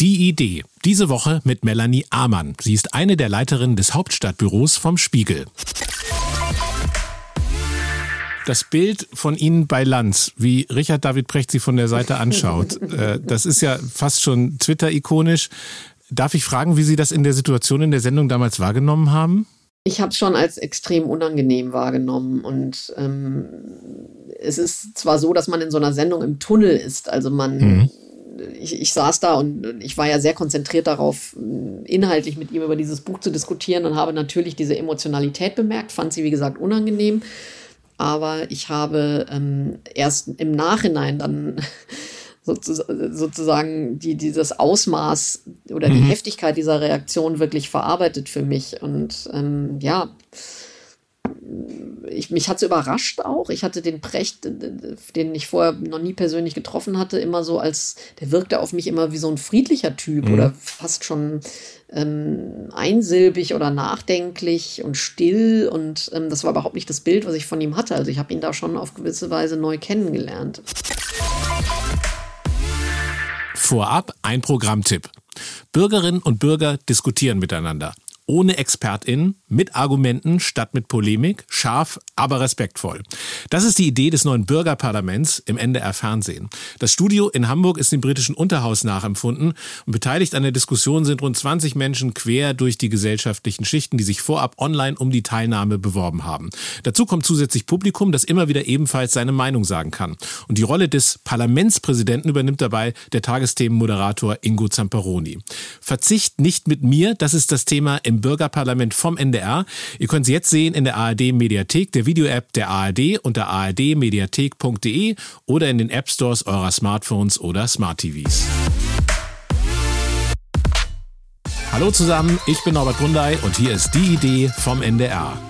Die Idee. Diese Woche mit Melanie Amann. Sie ist eine der Leiterinnen des Hauptstadtbüros vom Spiegel. Das Bild von Ihnen bei Lanz, wie Richard David Precht Sie von der Seite anschaut, äh, das ist ja fast schon Twitter-ikonisch. Darf ich fragen, wie Sie das in der Situation in der Sendung damals wahrgenommen haben? Ich habe es schon als extrem unangenehm wahrgenommen und ähm, es ist zwar so, dass man in so einer Sendung im Tunnel ist, also man mhm ich, ich saß da und ich war ja sehr konzentriert darauf, inhaltlich mit ihm über dieses Buch zu diskutieren und habe natürlich diese Emotionalität bemerkt, fand sie, wie gesagt, unangenehm. Aber ich habe ähm, erst im Nachhinein dann sozusagen die, dieses Ausmaß oder die mhm. Heftigkeit dieser Reaktion wirklich verarbeitet für mich. Und ähm, ja, ich, mich hat es überrascht auch. Ich hatte den Precht, den ich vorher noch nie persönlich getroffen hatte, immer so als, der wirkte auf mich immer wie so ein friedlicher Typ mhm. oder fast schon ähm, einsilbig oder nachdenklich und still. Und ähm, das war überhaupt nicht das Bild, was ich von ihm hatte. Also ich habe ihn da schon auf gewisse Weise neu kennengelernt. Vorab ein Programmtipp. Bürgerinnen und Bürger diskutieren miteinander ohne ExpertInnen, mit Argumenten statt mit Polemik, scharf, aber respektvoll. Das ist die Idee des neuen Bürgerparlaments im NDR Fernsehen. Das Studio in Hamburg ist dem britischen Unterhaus nachempfunden und beteiligt an der Diskussion sind rund 20 Menschen quer durch die gesellschaftlichen Schichten, die sich vorab online um die Teilnahme beworben haben. Dazu kommt zusätzlich Publikum, das immer wieder ebenfalls seine Meinung sagen kann. Und die Rolle des Parlamentspräsidenten übernimmt dabei der Tagesthemenmoderator Ingo Zamperoni. Verzicht nicht mit mir, das ist das Thema im Bürgerparlament vom NDR. Ihr könnt es jetzt sehen in der ARD Mediathek, der Video-App der ARD unter ardmediathek.de oder in den App Stores eurer Smartphones oder Smart TVs. Hallo zusammen, ich bin Norbert Grundei und hier ist die Idee vom NDR.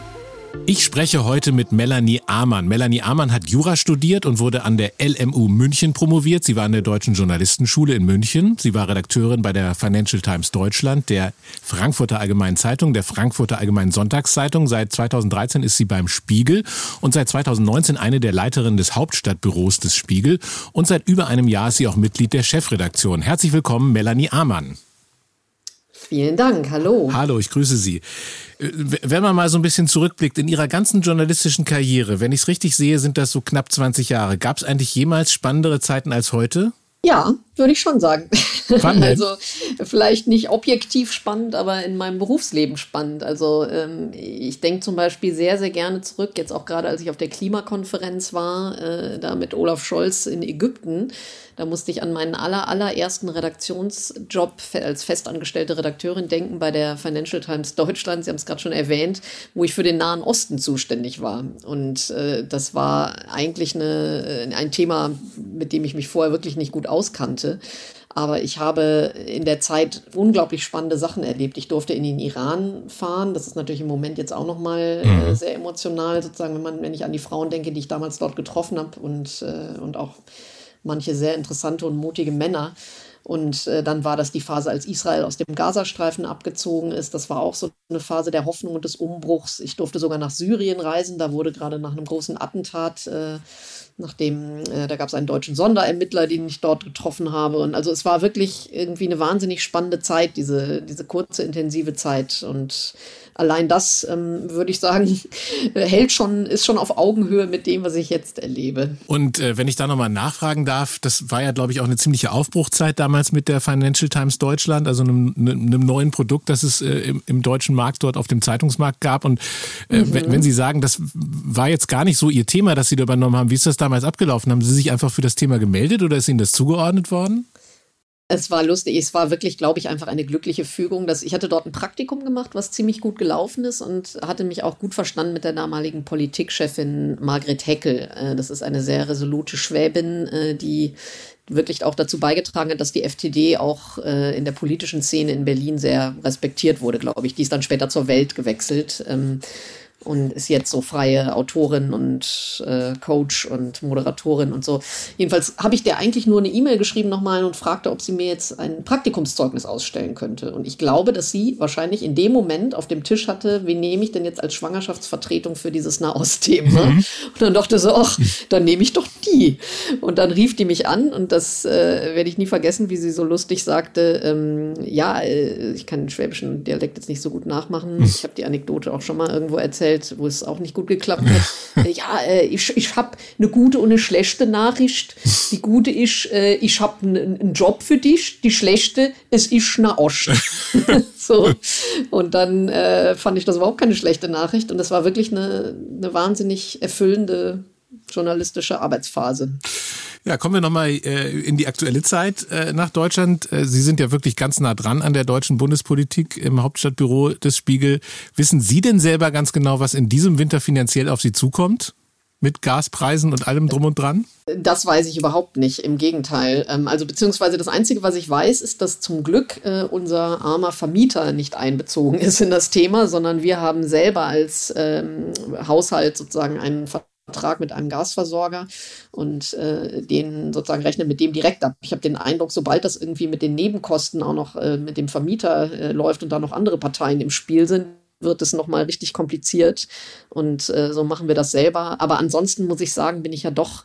Ich spreche heute mit Melanie Amann. Melanie Amann hat Jura studiert und wurde an der LMU München promoviert. Sie war an der Deutschen Journalistenschule in München. Sie war Redakteurin bei der Financial Times Deutschland, der Frankfurter Allgemeinen Zeitung, der Frankfurter Allgemeinen Sonntagszeitung. Seit 2013 ist sie beim Spiegel und seit 2019 eine der Leiterinnen des Hauptstadtbüros des Spiegel. Und seit über einem Jahr ist sie auch Mitglied der Chefredaktion. Herzlich willkommen, Melanie Amann. Vielen Dank, hallo. Hallo, ich grüße Sie. Äh, wenn man mal so ein bisschen zurückblickt in Ihrer ganzen journalistischen Karriere, wenn ich es richtig sehe, sind das so knapp 20 Jahre. Gab es eigentlich jemals spannendere Zeiten als heute? Ja, würde ich schon sagen. Also vielleicht nicht objektiv spannend, aber in meinem Berufsleben spannend. Also ähm, ich denke zum Beispiel sehr, sehr gerne zurück, jetzt auch gerade als ich auf der Klimakonferenz war, äh, da mit Olaf Scholz in Ägypten. Da musste ich an meinen aller, allerersten Redaktionsjob als festangestellte Redakteurin denken bei der Financial Times Deutschland. Sie haben es gerade schon erwähnt, wo ich für den Nahen Osten zuständig war. Und äh, das war eigentlich eine, ein Thema, mit dem ich mich vorher wirklich nicht gut auskannte. Aber ich habe in der Zeit unglaublich spannende Sachen erlebt. Ich durfte in den Iran fahren. Das ist natürlich im Moment jetzt auch nochmal äh, mhm. sehr emotional, sozusagen, wenn man, wenn ich an die Frauen denke, die ich damals dort getroffen habe und, äh, und auch manche sehr interessante und mutige Männer. Und äh, dann war das die Phase, als Israel aus dem Gazastreifen abgezogen ist. Das war auch so eine Phase der Hoffnung und des Umbruchs. Ich durfte sogar nach Syrien reisen. Da wurde gerade nach einem großen Attentat, äh, nachdem, äh, da gab es einen deutschen Sonderermittler, den ich dort getroffen habe. Und also es war wirklich irgendwie eine wahnsinnig spannende Zeit, diese, diese kurze, intensive Zeit. Und allein das, ähm, würde ich sagen, hält schon, ist schon auf Augenhöhe mit dem, was ich jetzt erlebe. Und äh, wenn ich da nochmal nachfragen darf, das war ja, glaube ich, auch eine ziemliche Aufbruchzeit damals mit der Financial Times Deutschland, also einem, einem neuen Produkt, das es äh, im, im, deutschen Markt dort auf dem Zeitungsmarkt gab. Und äh, mhm. wenn, wenn Sie sagen, das war jetzt gar nicht so Ihr Thema, das Sie da übernommen haben, wie ist das damals abgelaufen? Haben Sie sich einfach für das Thema gemeldet oder ist Ihnen das zugeordnet worden? Es war lustig. Es war wirklich, glaube ich, einfach eine glückliche Fügung. Dass ich hatte dort ein Praktikum gemacht, was ziemlich gut gelaufen ist und hatte mich auch gut verstanden mit der damaligen Politikchefin Margret Heckel. Äh, das ist eine sehr resolute Schwäbin, äh, die wirklich auch dazu beigetragen hat, dass die FTD auch äh, in der politischen Szene in Berlin sehr respektiert wurde, glaube ich. Die ist dann später zur Welt gewechselt. Ähm, und ist jetzt so freie Autorin und äh, Coach und Moderatorin und so. Jedenfalls habe ich der eigentlich nur eine E-Mail geschrieben nochmal und fragte, ob sie mir jetzt ein Praktikumszeugnis ausstellen könnte. Und ich glaube, dass sie wahrscheinlich in dem Moment auf dem Tisch hatte, wen nehme ich denn jetzt als Schwangerschaftsvertretung für dieses Nahost-Thema? Mhm. Und dann dachte sie, ach, dann nehme ich doch die. Und dann rief die mich an und das äh, werde ich nie vergessen, wie sie so lustig sagte, ähm, ja, äh, ich kann den schwäbischen Dialekt jetzt nicht so gut nachmachen. Hm. Ich habe die Anekdote auch schon mal irgendwo erzählt, wo es auch nicht gut geklappt hat. ja, äh, ich, ich habe eine gute und eine schlechte Nachricht. Die gute ist, äh, ich habe einen Job für dich. Die schlechte, es ist eine Ost. so. Und dann äh, fand ich das überhaupt keine schlechte Nachricht. Und das war wirklich eine, eine wahnsinnig erfüllende journalistische Arbeitsphase. Ja, kommen wir nochmal äh, in die aktuelle Zeit äh, nach Deutschland. Äh, Sie sind ja wirklich ganz nah dran an der deutschen Bundespolitik im Hauptstadtbüro des Spiegel. Wissen Sie denn selber ganz genau, was in diesem Winter finanziell auf Sie zukommt? Mit Gaspreisen und allem drum und dran? Das weiß ich überhaupt nicht. Im Gegenteil. Ähm, also beziehungsweise das Einzige, was ich weiß, ist, dass zum Glück äh, unser armer Vermieter nicht einbezogen ist in das Thema, sondern wir haben selber als ähm, Haushalt sozusagen einen Vertrag mit einem Gasversorger und äh, den sozusagen rechnet mit dem direkt ab. Ich habe den Eindruck, sobald das irgendwie mit den Nebenkosten auch noch äh, mit dem Vermieter äh, läuft und da noch andere Parteien im Spiel sind, wird es nochmal richtig kompliziert. Und äh, so machen wir das selber. Aber ansonsten muss ich sagen, bin ich ja doch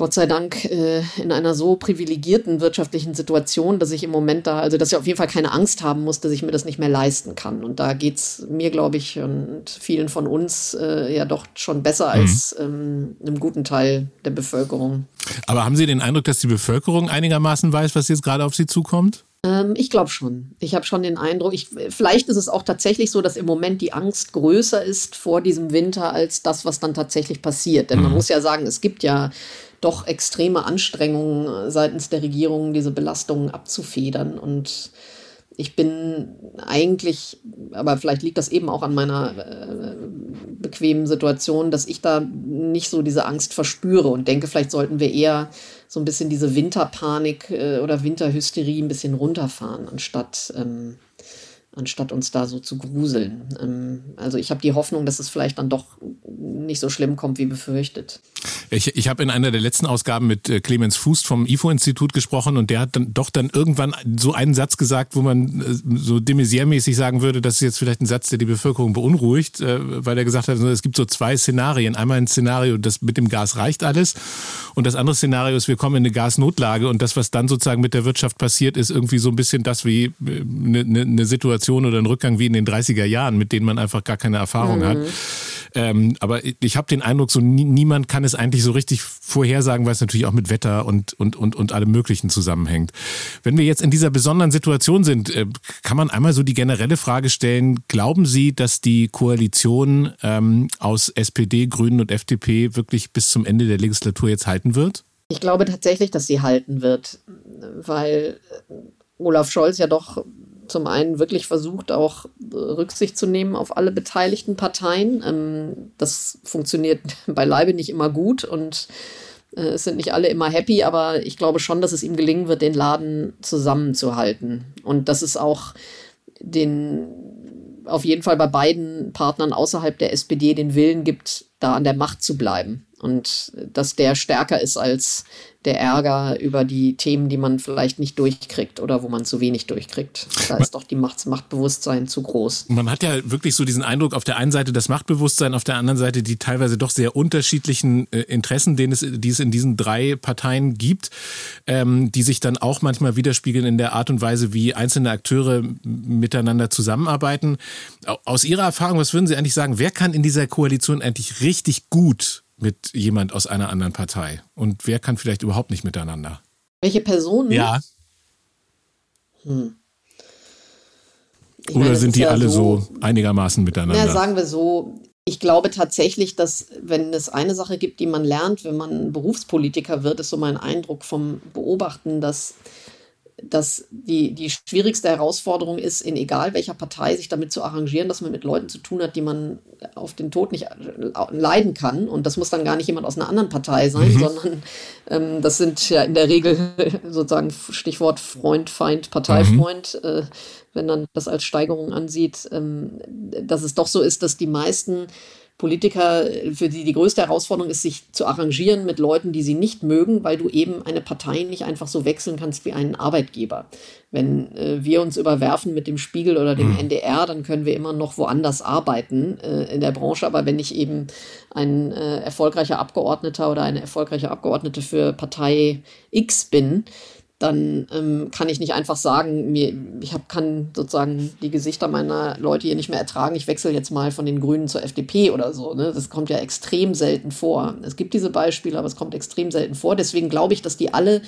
Gott sei Dank äh, in einer so privilegierten wirtschaftlichen Situation, dass ich im Moment da, also dass ich auf jeden Fall keine Angst haben muss, dass ich mir das nicht mehr leisten kann. Und da geht es mir, glaube ich, und vielen von uns äh, ja doch schon besser mhm. als ähm, einem guten Teil der Bevölkerung. Aber haben Sie den Eindruck, dass die Bevölkerung einigermaßen weiß, was jetzt gerade auf sie zukommt? Ähm, ich glaube schon. Ich habe schon den Eindruck, ich, vielleicht ist es auch tatsächlich so, dass im Moment die Angst größer ist vor diesem Winter als das, was dann tatsächlich passiert. Denn mhm. man muss ja sagen, es gibt ja doch extreme Anstrengungen seitens der Regierung, diese Belastungen abzufedern. Und ich bin eigentlich, aber vielleicht liegt das eben auch an meiner äh, bequemen Situation, dass ich da nicht so diese Angst verspüre und denke, vielleicht sollten wir eher so ein bisschen diese Winterpanik äh, oder Winterhysterie ein bisschen runterfahren, anstatt ähm, anstatt uns da so zu gruseln. Ähm, also ich habe die Hoffnung, dass es vielleicht dann doch nicht so schlimm kommt, wie befürchtet. Ich, ich habe in einer der letzten Ausgaben mit äh, Clemens Fuß vom IFO-Institut gesprochen und der hat dann doch dann irgendwann so einen Satz gesagt, wo man äh, so de mäßig sagen würde, das ist jetzt vielleicht ein Satz, der die Bevölkerung beunruhigt, äh, weil er gesagt hat, es gibt so zwei Szenarien. Einmal ein Szenario, das mit dem Gas reicht alles und das andere Szenario ist, wir kommen in eine Gasnotlage und das, was dann sozusagen mit der Wirtschaft passiert, ist irgendwie so ein bisschen das wie eine, eine, eine Situation, Situation oder ein Rückgang wie in den 30er Jahren, mit denen man einfach gar keine Erfahrung mhm. hat. Ähm, aber ich habe den Eindruck, so niemand kann es eigentlich so richtig vorhersagen, weil es natürlich auch mit Wetter und, und, und, und allem Möglichen zusammenhängt. Wenn wir jetzt in dieser besonderen Situation sind, äh, kann man einmal so die generelle Frage stellen, glauben Sie, dass die Koalition ähm, aus SPD, Grünen und FDP wirklich bis zum Ende der Legislatur jetzt halten wird? Ich glaube tatsächlich, dass sie halten wird, weil Olaf Scholz ja doch zum einen wirklich versucht, auch äh, Rücksicht zu nehmen auf alle beteiligten Parteien. Ähm, das funktioniert beileibe nicht immer gut und äh, es sind nicht alle immer happy, aber ich glaube schon, dass es ihm gelingen wird, den Laden zusammenzuhalten. Und dass es auch den auf jeden Fall bei beiden Partnern außerhalb der SPD den Willen gibt, da an der Macht zu bleiben. Und dass der stärker ist als der Ärger über die Themen, die man vielleicht nicht durchkriegt oder wo man zu wenig durchkriegt. Da ist doch die Macht, Machtbewusstsein zu groß. Man hat ja wirklich so diesen Eindruck, auf der einen Seite das Machtbewusstsein, auf der anderen Seite die teilweise doch sehr unterschiedlichen äh, Interessen, denen es, die es in diesen drei Parteien gibt, ähm, die sich dann auch manchmal widerspiegeln in der Art und Weise, wie einzelne Akteure miteinander zusammenarbeiten. Aus Ihrer Erfahrung, was würden Sie eigentlich sagen, wer kann in dieser Koalition eigentlich richtig gut mit jemand aus einer anderen Partei? Und wer kann vielleicht überhaupt nicht miteinander? Welche Personen? Ja. Hm. Oder meine, sind die ja alle so, so, einigermaßen miteinander? Ja, sagen wir so. Ich glaube tatsächlich, dass wenn es eine Sache gibt, die man lernt, wenn man Berufspolitiker wird, ist so mein Eindruck vom Beobachten, dass dass die, die schwierigste Herausforderung ist, in egal welcher Partei sich damit zu arrangieren, dass man mit Leuten zu tun hat, die man auf den Tod nicht leiden kann. Und das muss dann gar nicht jemand aus einer anderen Partei sein, mhm. sondern ähm, das sind ja in der Regel sozusagen Stichwort Freund, Feind, Parteifreund, mhm. äh, wenn man das als Steigerung ansieht, ähm, dass es doch so ist, dass die meisten Politiker, für die die größte Herausforderung ist, sich zu arrangieren mit Leuten, die sie nicht mögen, weil du eben eine Partei nicht einfach so wechseln kannst wie einen Arbeitgeber. Wenn äh, wir uns überwerfen mit dem Spiegel oder dem mhm. NDR, dann können wir immer noch woanders arbeiten äh, in der Branche. Aber wenn ich eben ein äh, erfolgreicher Abgeordneter oder eine erfolgreiche Abgeordnete für Partei X bin, dann ähm, kann ich nicht einfach sagen, mir, ich hab, kann sozusagen die Gesichter meiner Leute hier nicht mehr ertragen, ich wechsle jetzt mal von den Grünen zur FDP oder so. Ne? Das kommt ja extrem selten vor. Es gibt diese Beispiele, aber es kommt extrem selten vor. Deswegen glaube ich, dass die alle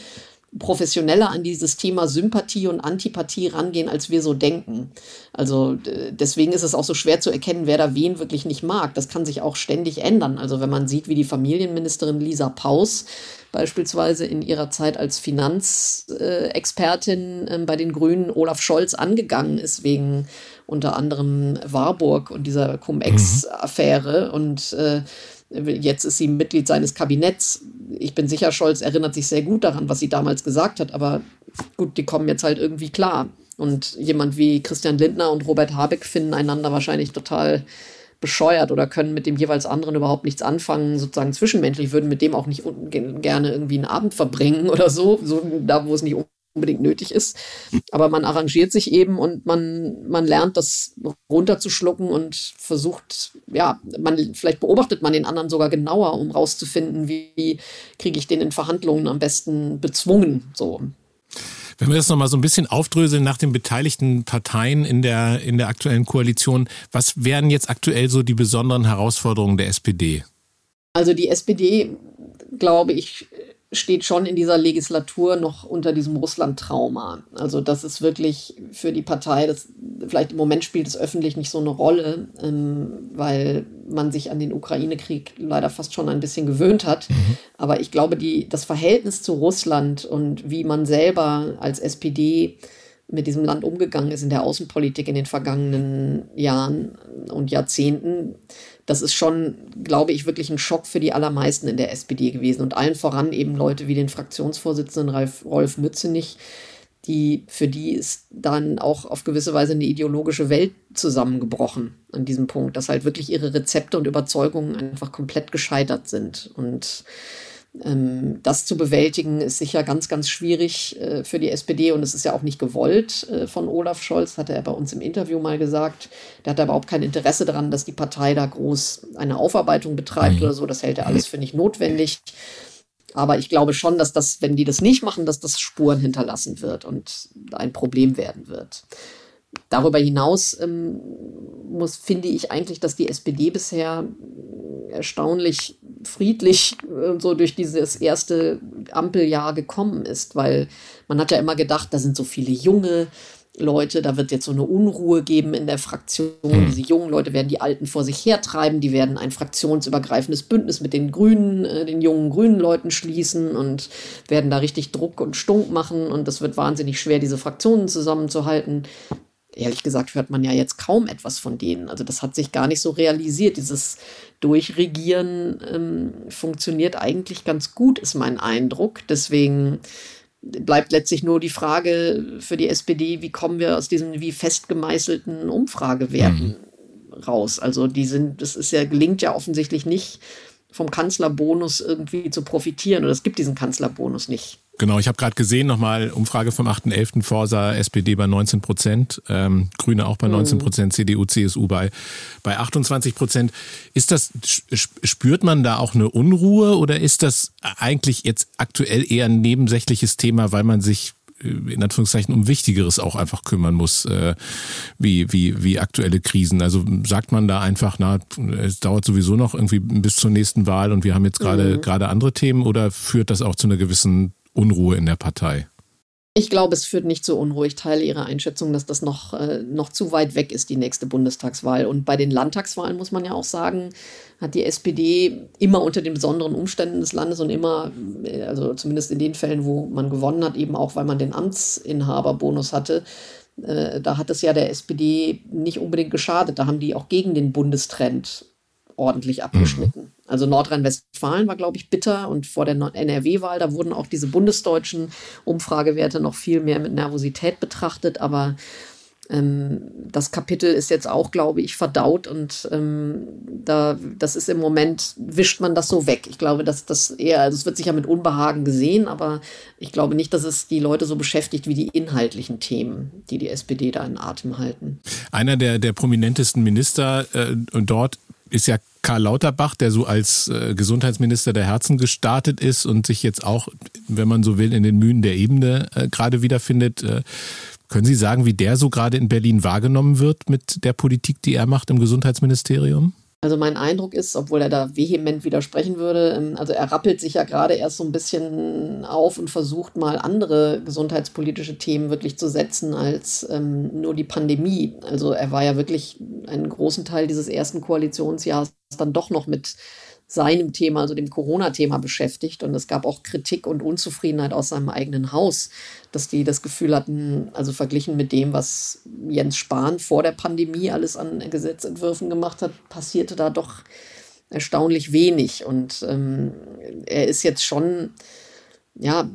professioneller an dieses Thema Sympathie und Antipathie rangehen, als wir so denken. Also deswegen ist es auch so schwer zu erkennen, wer da wen wirklich nicht mag. Das kann sich auch ständig ändern. Also wenn man sieht, wie die Familienministerin Lisa Paus beispielsweise in ihrer Zeit als Finanzexpertin äh, bei den Grünen Olaf Scholz angegangen ist wegen unter anderem Warburg und dieser Cum-Ex-Affäre und äh, Jetzt ist sie Mitglied seines Kabinetts. Ich bin sicher, Scholz erinnert sich sehr gut daran, was sie damals gesagt hat, aber gut, die kommen jetzt halt irgendwie klar. Und jemand wie Christian Lindner und Robert Habeck finden einander wahrscheinlich total bescheuert oder können mit dem jeweils anderen überhaupt nichts anfangen, sozusagen zwischenmenschlich, würden mit dem auch nicht gerne irgendwie einen Abend verbringen oder so, so da, wo es nicht unbedingt nötig ist. Aber man arrangiert sich eben und man, man lernt das runterzuschlucken und versucht, ja, man, vielleicht beobachtet man den anderen sogar genauer, um rauszufinden, wie kriege ich den in Verhandlungen am besten bezwungen, so. Wenn wir das nochmal so ein bisschen aufdröseln nach den beteiligten Parteien in der, in der aktuellen Koalition, was wären jetzt aktuell so die besonderen Herausforderungen der SPD? Also die SPD, glaube ich, steht schon in dieser Legislatur noch unter diesem Russland-Trauma. Also das ist wirklich für die Partei, das vielleicht im Moment spielt es öffentlich nicht so eine Rolle, ähm, weil man sich an den Ukraine-Krieg leider fast schon ein bisschen gewöhnt hat. Mhm. Aber ich glaube, die, das Verhältnis zu Russland und wie man selber als SPD mit diesem Land umgegangen ist in der Außenpolitik in den vergangenen Jahren und Jahrzehnten, das ist schon, glaube ich, wirklich ein Schock für die allermeisten in der SPD gewesen. Und allen voran eben Leute wie den Fraktionsvorsitzenden Ralf, Rolf Mützenich, die, für die ist dann auch auf gewisse Weise eine ideologische Welt zusammengebrochen an diesem Punkt, dass halt wirklich ihre Rezepte und Überzeugungen einfach komplett gescheitert sind. Und das zu bewältigen ist sicher ganz, ganz schwierig äh, für die SPD und es ist ja auch nicht gewollt äh, von Olaf Scholz, hatte er bei uns im Interview mal gesagt. Der hat überhaupt kein Interesse daran, dass die Partei da groß eine Aufarbeitung betreibt mhm. oder so. Das hält er alles für nicht notwendig. Aber ich glaube schon, dass das, wenn die das nicht machen, dass das Spuren hinterlassen wird und ein Problem werden wird. Darüber hinaus ähm, muss, finde ich eigentlich, dass die SPD bisher erstaunlich friedlich äh, so durch dieses erste Ampeljahr gekommen ist, weil man hat ja immer gedacht, da sind so viele junge Leute, da wird jetzt so eine Unruhe geben in der Fraktion. Mhm. Diese jungen Leute werden die Alten vor sich hertreiben, die werden ein fraktionsübergreifendes Bündnis mit den Grünen, äh, den jungen grünen Leuten schließen und werden da richtig Druck und Stunk machen und es wird wahnsinnig schwer, diese Fraktionen zusammenzuhalten ehrlich gesagt hört man ja jetzt kaum etwas von denen. Also das hat sich gar nicht so realisiert. Dieses Durchregieren ähm, funktioniert eigentlich ganz gut, ist mein Eindruck. Deswegen bleibt letztlich nur die Frage für die SPD, wie kommen wir aus diesen wie festgemeißelten Umfragewerten mhm. raus? Also die sind, das ist ja, gelingt ja offensichtlich nicht, vom Kanzlerbonus irgendwie zu profitieren. Oder es gibt diesen Kanzlerbonus nicht. Genau, ich habe gerade gesehen, nochmal Umfrage vom 8.11. Forsa, SPD bei 19 Prozent, ähm, Grüne auch bei 19 mhm. Prozent. CDU, CSU bei, bei 28 Prozent. Ist das, spürt man da auch eine Unruhe oder ist das eigentlich jetzt aktuell eher ein nebensächliches Thema, weil man sich äh, in Anführungszeichen um Wichtigeres auch einfach kümmern muss, äh, wie, wie, wie aktuelle Krisen. Also sagt man da einfach, na, es dauert sowieso noch irgendwie bis zur nächsten Wahl und wir haben jetzt gerade mhm. gerade andere Themen oder führt das auch zu einer gewissen Unruhe in der Partei? Ich glaube, es führt nicht so unruhig. Ich teile Ihre Einschätzung, dass das noch, äh, noch zu weit weg ist, die nächste Bundestagswahl. Und bei den Landtagswahlen muss man ja auch sagen, hat die SPD immer unter den besonderen Umständen des Landes und immer, äh, also zumindest in den Fällen, wo man gewonnen hat, eben auch, weil man den Amtsinhaberbonus hatte, äh, da hat es ja der SPD nicht unbedingt geschadet. Da haben die auch gegen den Bundestrend ordentlich abgeschnitten. Mhm. Also Nordrhein-Westfalen war, glaube ich, bitter und vor der NRW-Wahl, da wurden auch diese bundesdeutschen Umfragewerte noch viel mehr mit Nervosität betrachtet, aber ähm, das Kapitel ist jetzt auch, glaube ich, verdaut und ähm, da, das ist im Moment, wischt man das so weg. Ich glaube, dass das eher, also es wird sicher mit Unbehagen gesehen, aber ich glaube nicht, dass es die Leute so beschäftigt wie die inhaltlichen Themen, die die SPD da in Atem halten. Einer der, der prominentesten Minister äh, dort ist ja Karl Lauterbach, der so als äh, Gesundheitsminister der Herzen gestartet ist und sich jetzt auch, wenn man so will, in den Mühen der Ebene äh, gerade wiederfindet. Äh, können Sie sagen, wie der so gerade in Berlin wahrgenommen wird mit der Politik, die er macht im Gesundheitsministerium? Also mein Eindruck ist, obwohl er da vehement widersprechen würde, ähm, also er rappelt sich ja gerade erst so ein bisschen auf und versucht mal andere gesundheitspolitische Themen wirklich zu setzen als ähm, nur die Pandemie. Also er war ja wirklich einen großen Teil dieses ersten Koalitionsjahres dann doch noch mit seinem Thema, also dem Corona-Thema beschäftigt. Und es gab auch Kritik und Unzufriedenheit aus seinem eigenen Haus, dass die das Gefühl hatten, also verglichen mit dem, was Jens Spahn vor der Pandemie alles an Gesetzentwürfen gemacht hat, passierte da doch erstaunlich wenig. Und ähm, er ist jetzt schon, ja,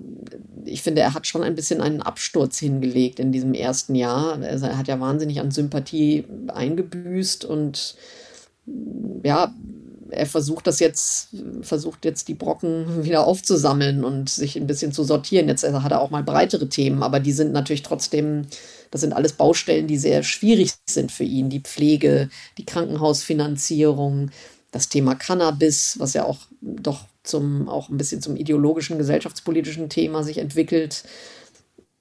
ich finde, er hat schon ein bisschen einen Absturz hingelegt in diesem ersten Jahr. Er hat ja wahnsinnig an Sympathie eingebüßt und ja, er versucht das jetzt, versucht jetzt die Brocken wieder aufzusammeln und sich ein bisschen zu sortieren. Jetzt hat er auch mal breitere Themen, aber die sind natürlich trotzdem, das sind alles Baustellen, die sehr schwierig sind für ihn. Die Pflege, die Krankenhausfinanzierung, das Thema Cannabis, was ja auch doch zum, auch ein bisschen zum ideologischen, gesellschaftspolitischen Thema sich entwickelt.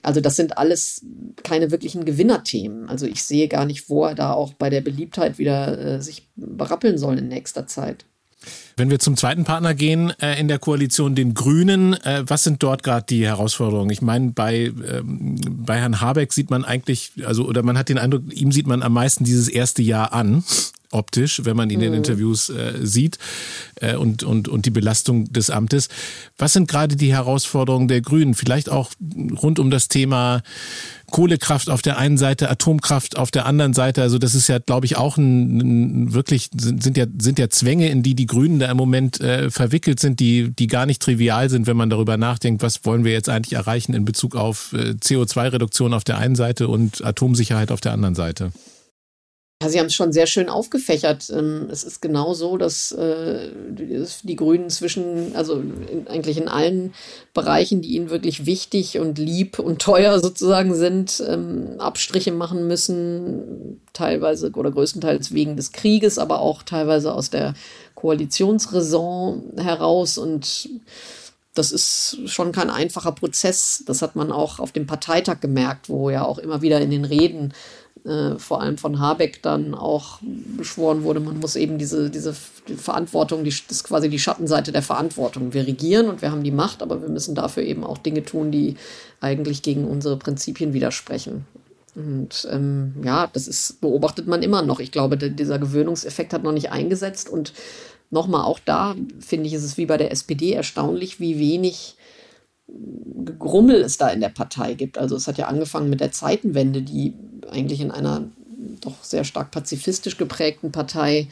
Also das sind alles keine wirklichen Gewinnerthemen. Also ich sehe gar nicht, wo er da auch bei der Beliebtheit wieder äh, sich berappeln soll in nächster Zeit. Wenn wir zum zweiten Partner gehen äh, in der Koalition, den Grünen, äh, was sind dort gerade die Herausforderungen? Ich meine, bei, ähm, bei Herrn Habeck sieht man eigentlich, also oder man hat den Eindruck, ihm sieht man am meisten dieses erste Jahr an optisch, wenn man ihn in mhm. Interviews äh, sieht äh, und, und, und die Belastung des Amtes. Was sind gerade die Herausforderungen der Grünen? Vielleicht auch rund um das Thema Kohlekraft auf der einen Seite, Atomkraft auf der anderen Seite. Also das ist ja, glaube ich, auch ein, ein wirklich sind, sind ja sind ja Zwänge, in die die Grünen da im Moment äh, verwickelt sind, die die gar nicht trivial sind, wenn man darüber nachdenkt, was wollen wir jetzt eigentlich erreichen in Bezug auf äh, CO2-Reduktion auf der einen Seite und Atomsicherheit auf der anderen Seite. Sie haben es schon sehr schön aufgefächert. Ähm, es ist genau so, dass äh, die Grünen zwischen, also eigentlich in allen Bereichen, die ihnen wirklich wichtig und lieb und teuer sozusagen sind, ähm, Abstriche machen müssen, teilweise oder größtenteils wegen des Krieges, aber auch teilweise aus der Koalitionsraison heraus und das ist schon kein einfacher Prozess. Das hat man auch auf dem Parteitag gemerkt, wo ja auch immer wieder in den Reden äh, vor allem von Habeck dann auch beschworen wurde, man muss eben diese, diese Verantwortung, die, das ist quasi die Schattenseite der Verantwortung. Wir regieren und wir haben die Macht, aber wir müssen dafür eben auch Dinge tun, die eigentlich gegen unsere Prinzipien widersprechen. Und ähm, ja, das ist, beobachtet man immer noch. Ich glaube, dieser Gewöhnungseffekt hat noch nicht eingesetzt. Und nochmal, auch da finde ich, ist es wie bei der SPD erstaunlich, wie wenig Grummel es da in der Partei gibt. Also es hat ja angefangen mit der Zeitenwende, die eigentlich in einer doch sehr stark pazifistisch geprägten Partei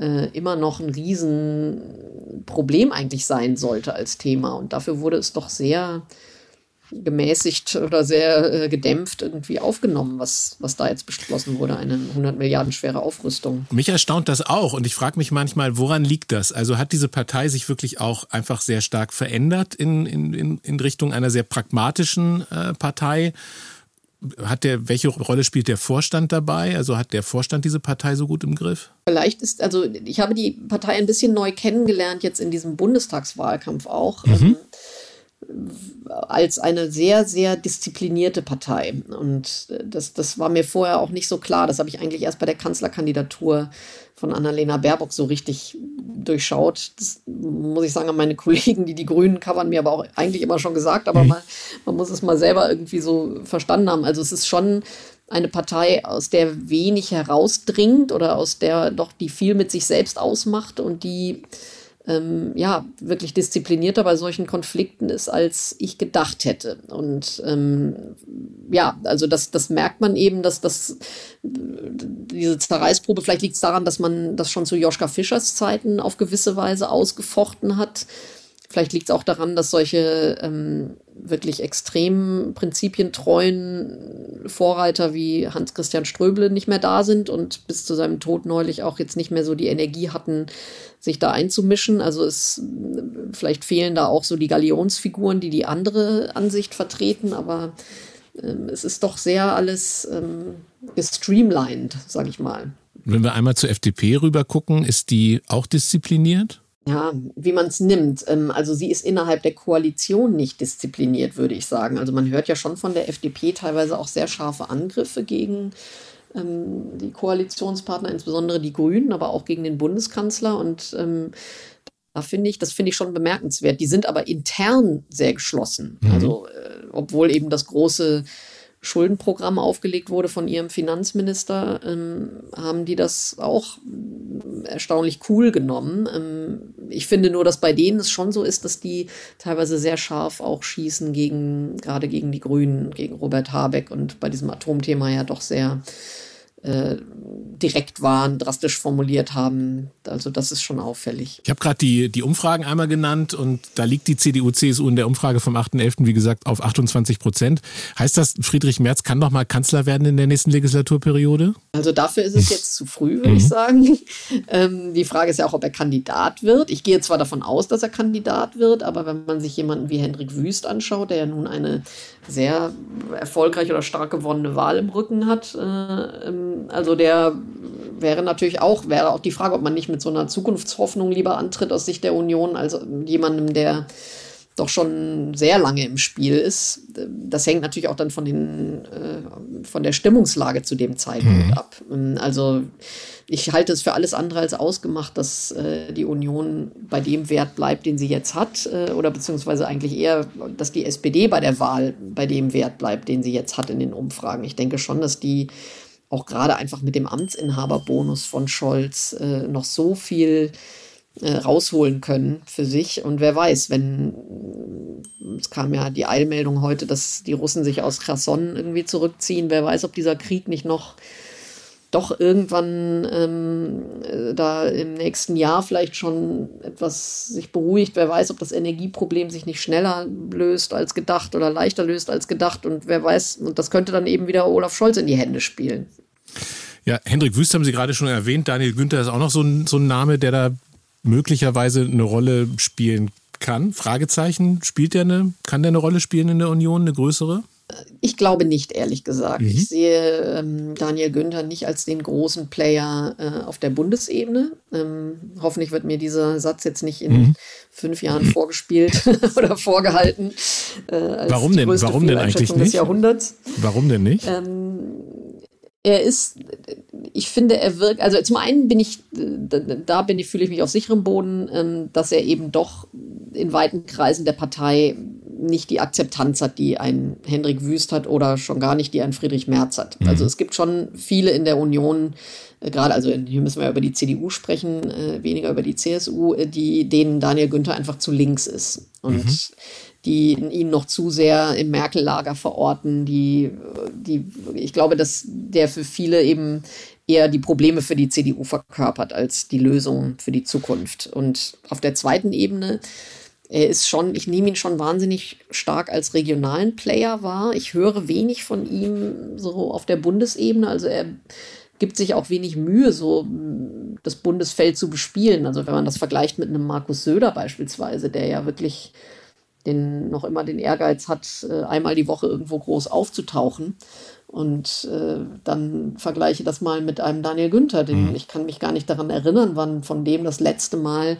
äh, immer noch ein Riesenproblem eigentlich sein sollte als Thema. Und dafür wurde es doch sehr gemäßigt oder sehr äh, gedämpft irgendwie aufgenommen, was, was da jetzt beschlossen wurde, eine 100 Milliarden schwere Aufrüstung. Mich erstaunt das auch und ich frage mich manchmal, woran liegt das? Also hat diese Partei sich wirklich auch einfach sehr stark verändert in, in, in Richtung einer sehr pragmatischen äh, Partei? Hat der, welche Rolle spielt der Vorstand dabei? Also hat der Vorstand diese Partei so gut im Griff? Vielleicht ist, also ich habe die Partei ein bisschen neu kennengelernt, jetzt in diesem Bundestagswahlkampf auch. Mhm. Ähm, als eine sehr, sehr disziplinierte Partei. Und das, das war mir vorher auch nicht so klar. Das habe ich eigentlich erst bei der Kanzlerkandidatur von Annalena Baerbock so richtig durchschaut. Das muss ich sagen an meine Kollegen, die die Grünen covern, mir aber auch eigentlich immer schon gesagt, aber mhm. man, man muss es mal selber irgendwie so verstanden haben. Also es ist schon eine Partei, aus der wenig herausdringt oder aus der doch die viel mit sich selbst ausmacht und die ähm, ja, wirklich disziplinierter bei solchen Konflikten ist, als ich gedacht hätte. Und ähm, ja, also das, das merkt man eben, dass das diese Zerreißprobe, vielleicht liegt es daran, dass man das schon zu Joschka Fischers Zeiten auf gewisse Weise ausgefochten hat. Vielleicht liegt es auch daran, dass solche ähm, wirklich extrem prinzipientreuen Vorreiter wie Hans-Christian Ströbele nicht mehr da sind und bis zu seinem Tod neulich auch jetzt nicht mehr so die Energie hatten, sich da einzumischen. Also es vielleicht fehlen da auch so die Galionsfiguren, die die andere Ansicht vertreten, aber ähm, es ist doch sehr alles ähm, gestreamlined, sage ich mal. Wenn wir einmal zur FDP rüber gucken, ist die auch diszipliniert? ja, wie man es nimmt. Ähm, also sie ist innerhalb der Koalition nicht diszipliniert, würde ich sagen. Also man hört ja schon von der FDP teilweise auch sehr scharfe Angriffe gegen ähm, die Koalitionspartner, insbesondere die Grünen, aber auch gegen den Bundeskanzler. Und ähm, da finde ich, das finde ich schon bemerkenswert. Die sind aber intern sehr geschlossen. Mhm. Also äh, obwohl eben das große Schuldenprogramm aufgelegt wurde von ihrem Finanzminister, ähm, haben die das auch erstaunlich cool genommen. Ähm, ich finde nur, dass bei denen es schon so ist, dass die teilweise sehr scharf auch schießen gegen, gerade gegen die Grünen, gegen Robert Habeck und bei diesem Atomthema ja doch sehr äh, direkt waren, drastisch formuliert haben. Also das ist schon auffällig. Ich habe gerade die, die Umfragen einmal genannt und da liegt die CDU, CSU in der Umfrage vom 8.11., wie gesagt, auf 28 Prozent. Heißt das, Friedrich Merz kann doch mal Kanzler werden in der nächsten Legislaturperiode? Also dafür ist es jetzt zu früh, würde ich mhm. sagen. Ähm, die Frage ist ja auch, ob er Kandidat wird. Ich gehe zwar davon aus, dass er Kandidat wird, aber wenn man sich jemanden wie Hendrik Wüst anschaut, der ja nun eine sehr erfolgreich oder stark gewonnene Wahl im Rücken hat, äh, ähm, also der wäre natürlich auch, wäre auch die Frage, ob man nicht mit so einer Zukunftshoffnung lieber antritt aus Sicht der Union, als jemandem, der doch schon sehr lange im Spiel ist. Das hängt natürlich auch dann von, den, äh, von der Stimmungslage zu dem Zeitpunkt mhm. ab. Also ich halte es für alles andere als ausgemacht, dass äh, die Union bei dem Wert bleibt, den sie jetzt hat, äh, oder beziehungsweise eigentlich eher, dass die SPD bei der Wahl bei dem Wert bleibt, den sie jetzt hat in den Umfragen. Ich denke schon, dass die auch gerade einfach mit dem Amtsinhaberbonus von Scholz äh, noch so viel äh, rausholen können für sich. Und wer weiß, wenn es kam ja die Eilmeldung heute, dass die Russen sich aus Cherson irgendwie zurückziehen, wer weiß, ob dieser Krieg nicht noch doch irgendwann ähm, äh, da im nächsten Jahr vielleicht schon etwas sich beruhigt. Wer weiß, ob das Energieproblem sich nicht schneller löst als gedacht oder leichter löst als gedacht. Und wer weiß, und das könnte dann eben wieder Olaf Scholz in die Hände spielen. Ja, Hendrik Wüst haben Sie gerade schon erwähnt. Daniel Günther ist auch noch so ein, so ein Name, der da möglicherweise eine Rolle spielen kann. Fragezeichen, spielt der eine, kann der eine Rolle spielen in der Union, eine größere? Ich glaube nicht, ehrlich gesagt. Mhm. Ich sehe ähm, Daniel Günther nicht als den großen Player äh, auf der Bundesebene. Ähm, hoffentlich wird mir dieser Satz jetzt nicht in mhm. fünf Jahren vorgespielt oder vorgehalten. Äh, Warum denn? Warum denn eigentlich nicht? Des Jahrhunderts. Warum denn nicht? Ähm, er ist, ich finde, er wirkt, also zum einen bin ich, da bin ich, fühle ich mich auf sicherem Boden, ähm, dass er eben doch in weiten Kreisen der Partei nicht die Akzeptanz hat, die ein Hendrik Wüst hat oder schon gar nicht die ein Friedrich Merz hat. Mhm. Also es gibt schon viele in der Union, äh, gerade, also hier müssen wir über die CDU sprechen, äh, weniger über die CSU, äh, die, denen Daniel Günther einfach zu links ist. Und mhm die ihn noch zu sehr im Merkel-Lager verorten, die, die, ich glaube, dass der für viele eben eher die Probleme für die CDU verkörpert als die Lösung für die Zukunft. Und auf der zweiten Ebene er ist schon, ich nehme ihn schon wahnsinnig stark als regionalen Player wahr. Ich höre wenig von ihm so auf der Bundesebene. Also er gibt sich auch wenig Mühe, so das Bundesfeld zu bespielen. Also wenn man das vergleicht mit einem Markus Söder beispielsweise, der ja wirklich den, noch immer den Ehrgeiz hat, äh, einmal die Woche irgendwo groß aufzutauchen. Und äh, dann vergleiche das mal mit einem Daniel Günther, den mhm. ich kann mich gar nicht daran erinnern, wann von dem das letzte Mal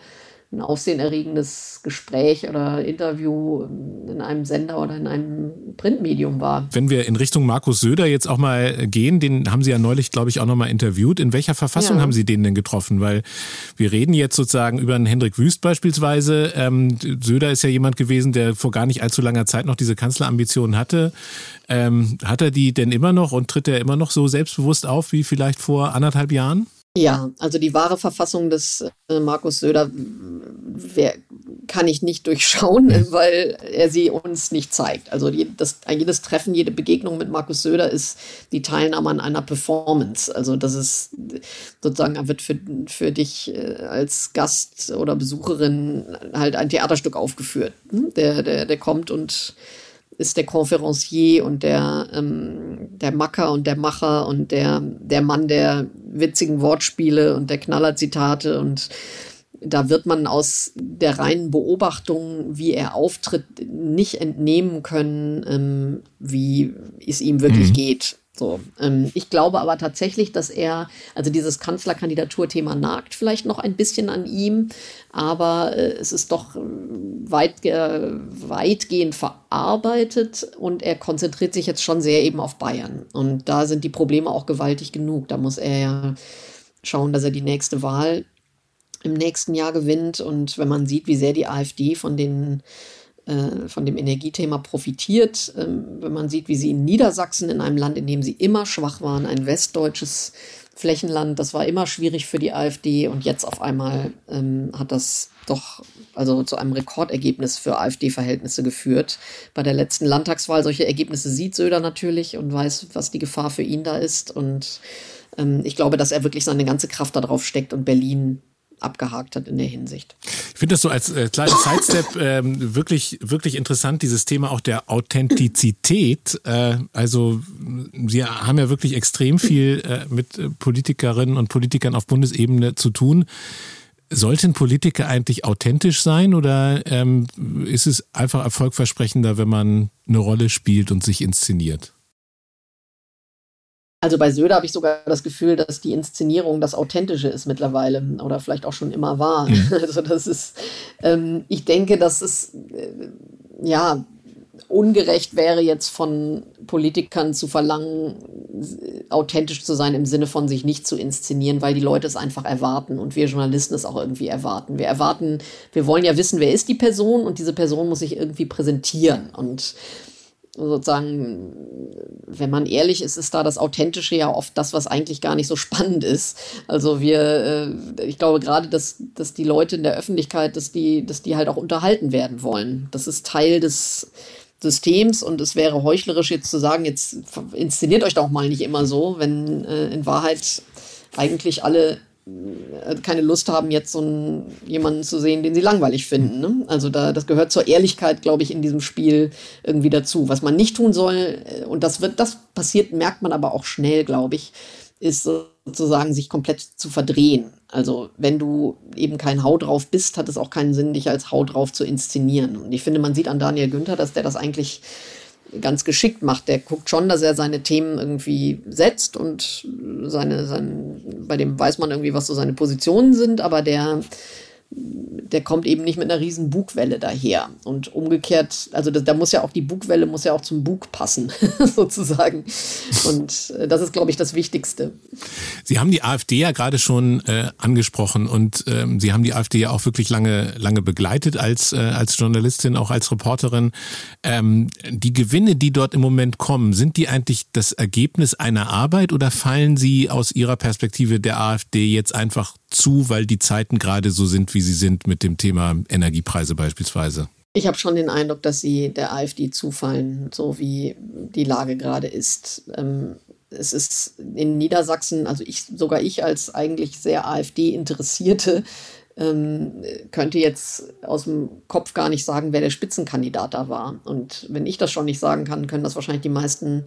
ein aufsehenerregendes Gespräch oder Interview in einem Sender oder in einem Printmedium war. Wenn wir in Richtung Markus Söder jetzt auch mal gehen, den haben Sie ja neulich, glaube ich, auch nochmal interviewt. In welcher Verfassung ja. haben Sie den denn getroffen? Weil wir reden jetzt sozusagen über einen Hendrik Wüst beispielsweise. Ähm, Söder ist ja jemand gewesen, der vor gar nicht allzu langer Zeit noch diese Kanzlerambitionen hatte. Ähm, hat er die denn immer noch und tritt er immer noch so selbstbewusst auf wie vielleicht vor anderthalb Jahren? Ja, also die wahre Verfassung des äh, Markus Söder wer, kann ich nicht durchschauen, mhm. weil er sie uns nicht zeigt. Also die, das, jedes Treffen, jede Begegnung mit Markus Söder ist die Teilnahme an einer Performance. Also das ist sozusagen, er wird für, für dich äh, als Gast oder Besucherin halt ein Theaterstück aufgeführt. Hm? Der, der, der kommt und ist der Konferencier und der, ähm, der Macker und der Macher und der, der Mann der witzigen Wortspiele und der Knallerzitate und da wird man aus der reinen Beobachtung, wie er auftritt, nicht entnehmen können, ähm, wie es ihm wirklich mhm. geht. So, ähm, ich glaube aber tatsächlich, dass er, also dieses Kanzlerkandidaturthema nagt vielleicht noch ein bisschen an ihm, aber äh, es ist doch äh, weit, äh, weitgehend verarbeitet und er konzentriert sich jetzt schon sehr eben auf Bayern. Und da sind die Probleme auch gewaltig genug. Da muss er ja schauen, dass er die nächste Wahl im nächsten Jahr gewinnt. Und wenn man sieht, wie sehr die AfD von den äh, von dem Energiethema profitiert. Ähm, wenn man sieht, wie sie in Niedersachsen, in einem Land, in dem sie immer schwach waren, ein westdeutsches Flächenland, das war immer schwierig für die AfD und jetzt auf einmal ähm, hat das doch also zu einem Rekordergebnis für AfD-Verhältnisse geführt. Bei der letzten Landtagswahl solche Ergebnisse sieht Söder natürlich und weiß, was die Gefahr für ihn da ist. Und ähm, ich glaube, dass er wirklich seine ganze Kraft darauf steckt und Berlin abgehakt hat in der Hinsicht. Ich finde das so als äh, kleinen Sidestep ähm, wirklich, wirklich interessant, dieses Thema auch der Authentizität. Äh, also Sie haben ja wirklich extrem viel äh, mit Politikerinnen und Politikern auf Bundesebene zu tun. Sollten Politiker eigentlich authentisch sein oder ähm, ist es einfach erfolgversprechender, wenn man eine Rolle spielt und sich inszeniert? Also bei Söder habe ich sogar das Gefühl, dass die Inszenierung das Authentische ist mittlerweile oder vielleicht auch schon immer war. Mhm. Also das ist, ähm, ich denke, dass es äh, ja ungerecht wäre jetzt von Politikern zu verlangen, authentisch zu sein im Sinne von sich nicht zu inszenieren, weil die Leute es einfach erwarten und wir Journalisten es auch irgendwie erwarten. Wir erwarten, wir wollen ja wissen, wer ist die Person und diese Person muss sich irgendwie präsentieren und sozusagen, wenn man ehrlich ist, ist da das Authentische ja oft das, was eigentlich gar nicht so spannend ist. Also wir, äh, ich glaube gerade, dass, dass die Leute in der Öffentlichkeit, dass die, dass die halt auch unterhalten werden wollen. Das ist Teil des Systems und es wäre heuchlerisch jetzt zu sagen, jetzt inszeniert euch doch mal nicht immer so, wenn äh, in Wahrheit eigentlich alle keine Lust haben, jetzt so einen, jemanden zu sehen, den sie langweilig finden. Ne? Also da, das gehört zur Ehrlichkeit, glaube ich, in diesem Spiel irgendwie dazu. Was man nicht tun soll, äh, und das wird, das passiert, merkt man aber auch schnell, glaube ich, ist sozusagen sich komplett zu verdrehen. Also wenn du eben kein Hau drauf bist, hat es auch keinen Sinn, dich als Hau drauf zu inszenieren. Und ich finde, man sieht an Daniel Günther, dass der das eigentlich ganz geschickt macht. Der guckt schon, dass er seine Themen irgendwie setzt und seine, sein, bei dem weiß man irgendwie, was so seine Positionen sind, aber der der kommt eben nicht mit einer riesen Bugwelle daher. Und umgekehrt, also da, da muss ja auch die Bugwelle muss ja auch zum Bug passen, sozusagen. Und äh, das ist, glaube ich, das Wichtigste. Sie haben die AfD ja gerade schon äh, angesprochen und ähm, Sie haben die AfD ja auch wirklich lange, lange begleitet als, äh, als Journalistin, auch als Reporterin. Ähm, die Gewinne, die dort im Moment kommen, sind die eigentlich das Ergebnis einer Arbeit oder fallen sie aus Ihrer Perspektive der AfD jetzt einfach zu, weil die Zeiten gerade so sind, wie sie sind mit dem Thema Energiepreise beispielsweise? Ich habe schon den Eindruck, dass sie der AfD zufallen, so wie die Lage gerade ist. Ähm, es ist in Niedersachsen, also ich, sogar ich als eigentlich sehr AfD-Interessierte, ähm, könnte jetzt aus dem Kopf gar nicht sagen, wer der Spitzenkandidat da war. Und wenn ich das schon nicht sagen kann, können das wahrscheinlich die meisten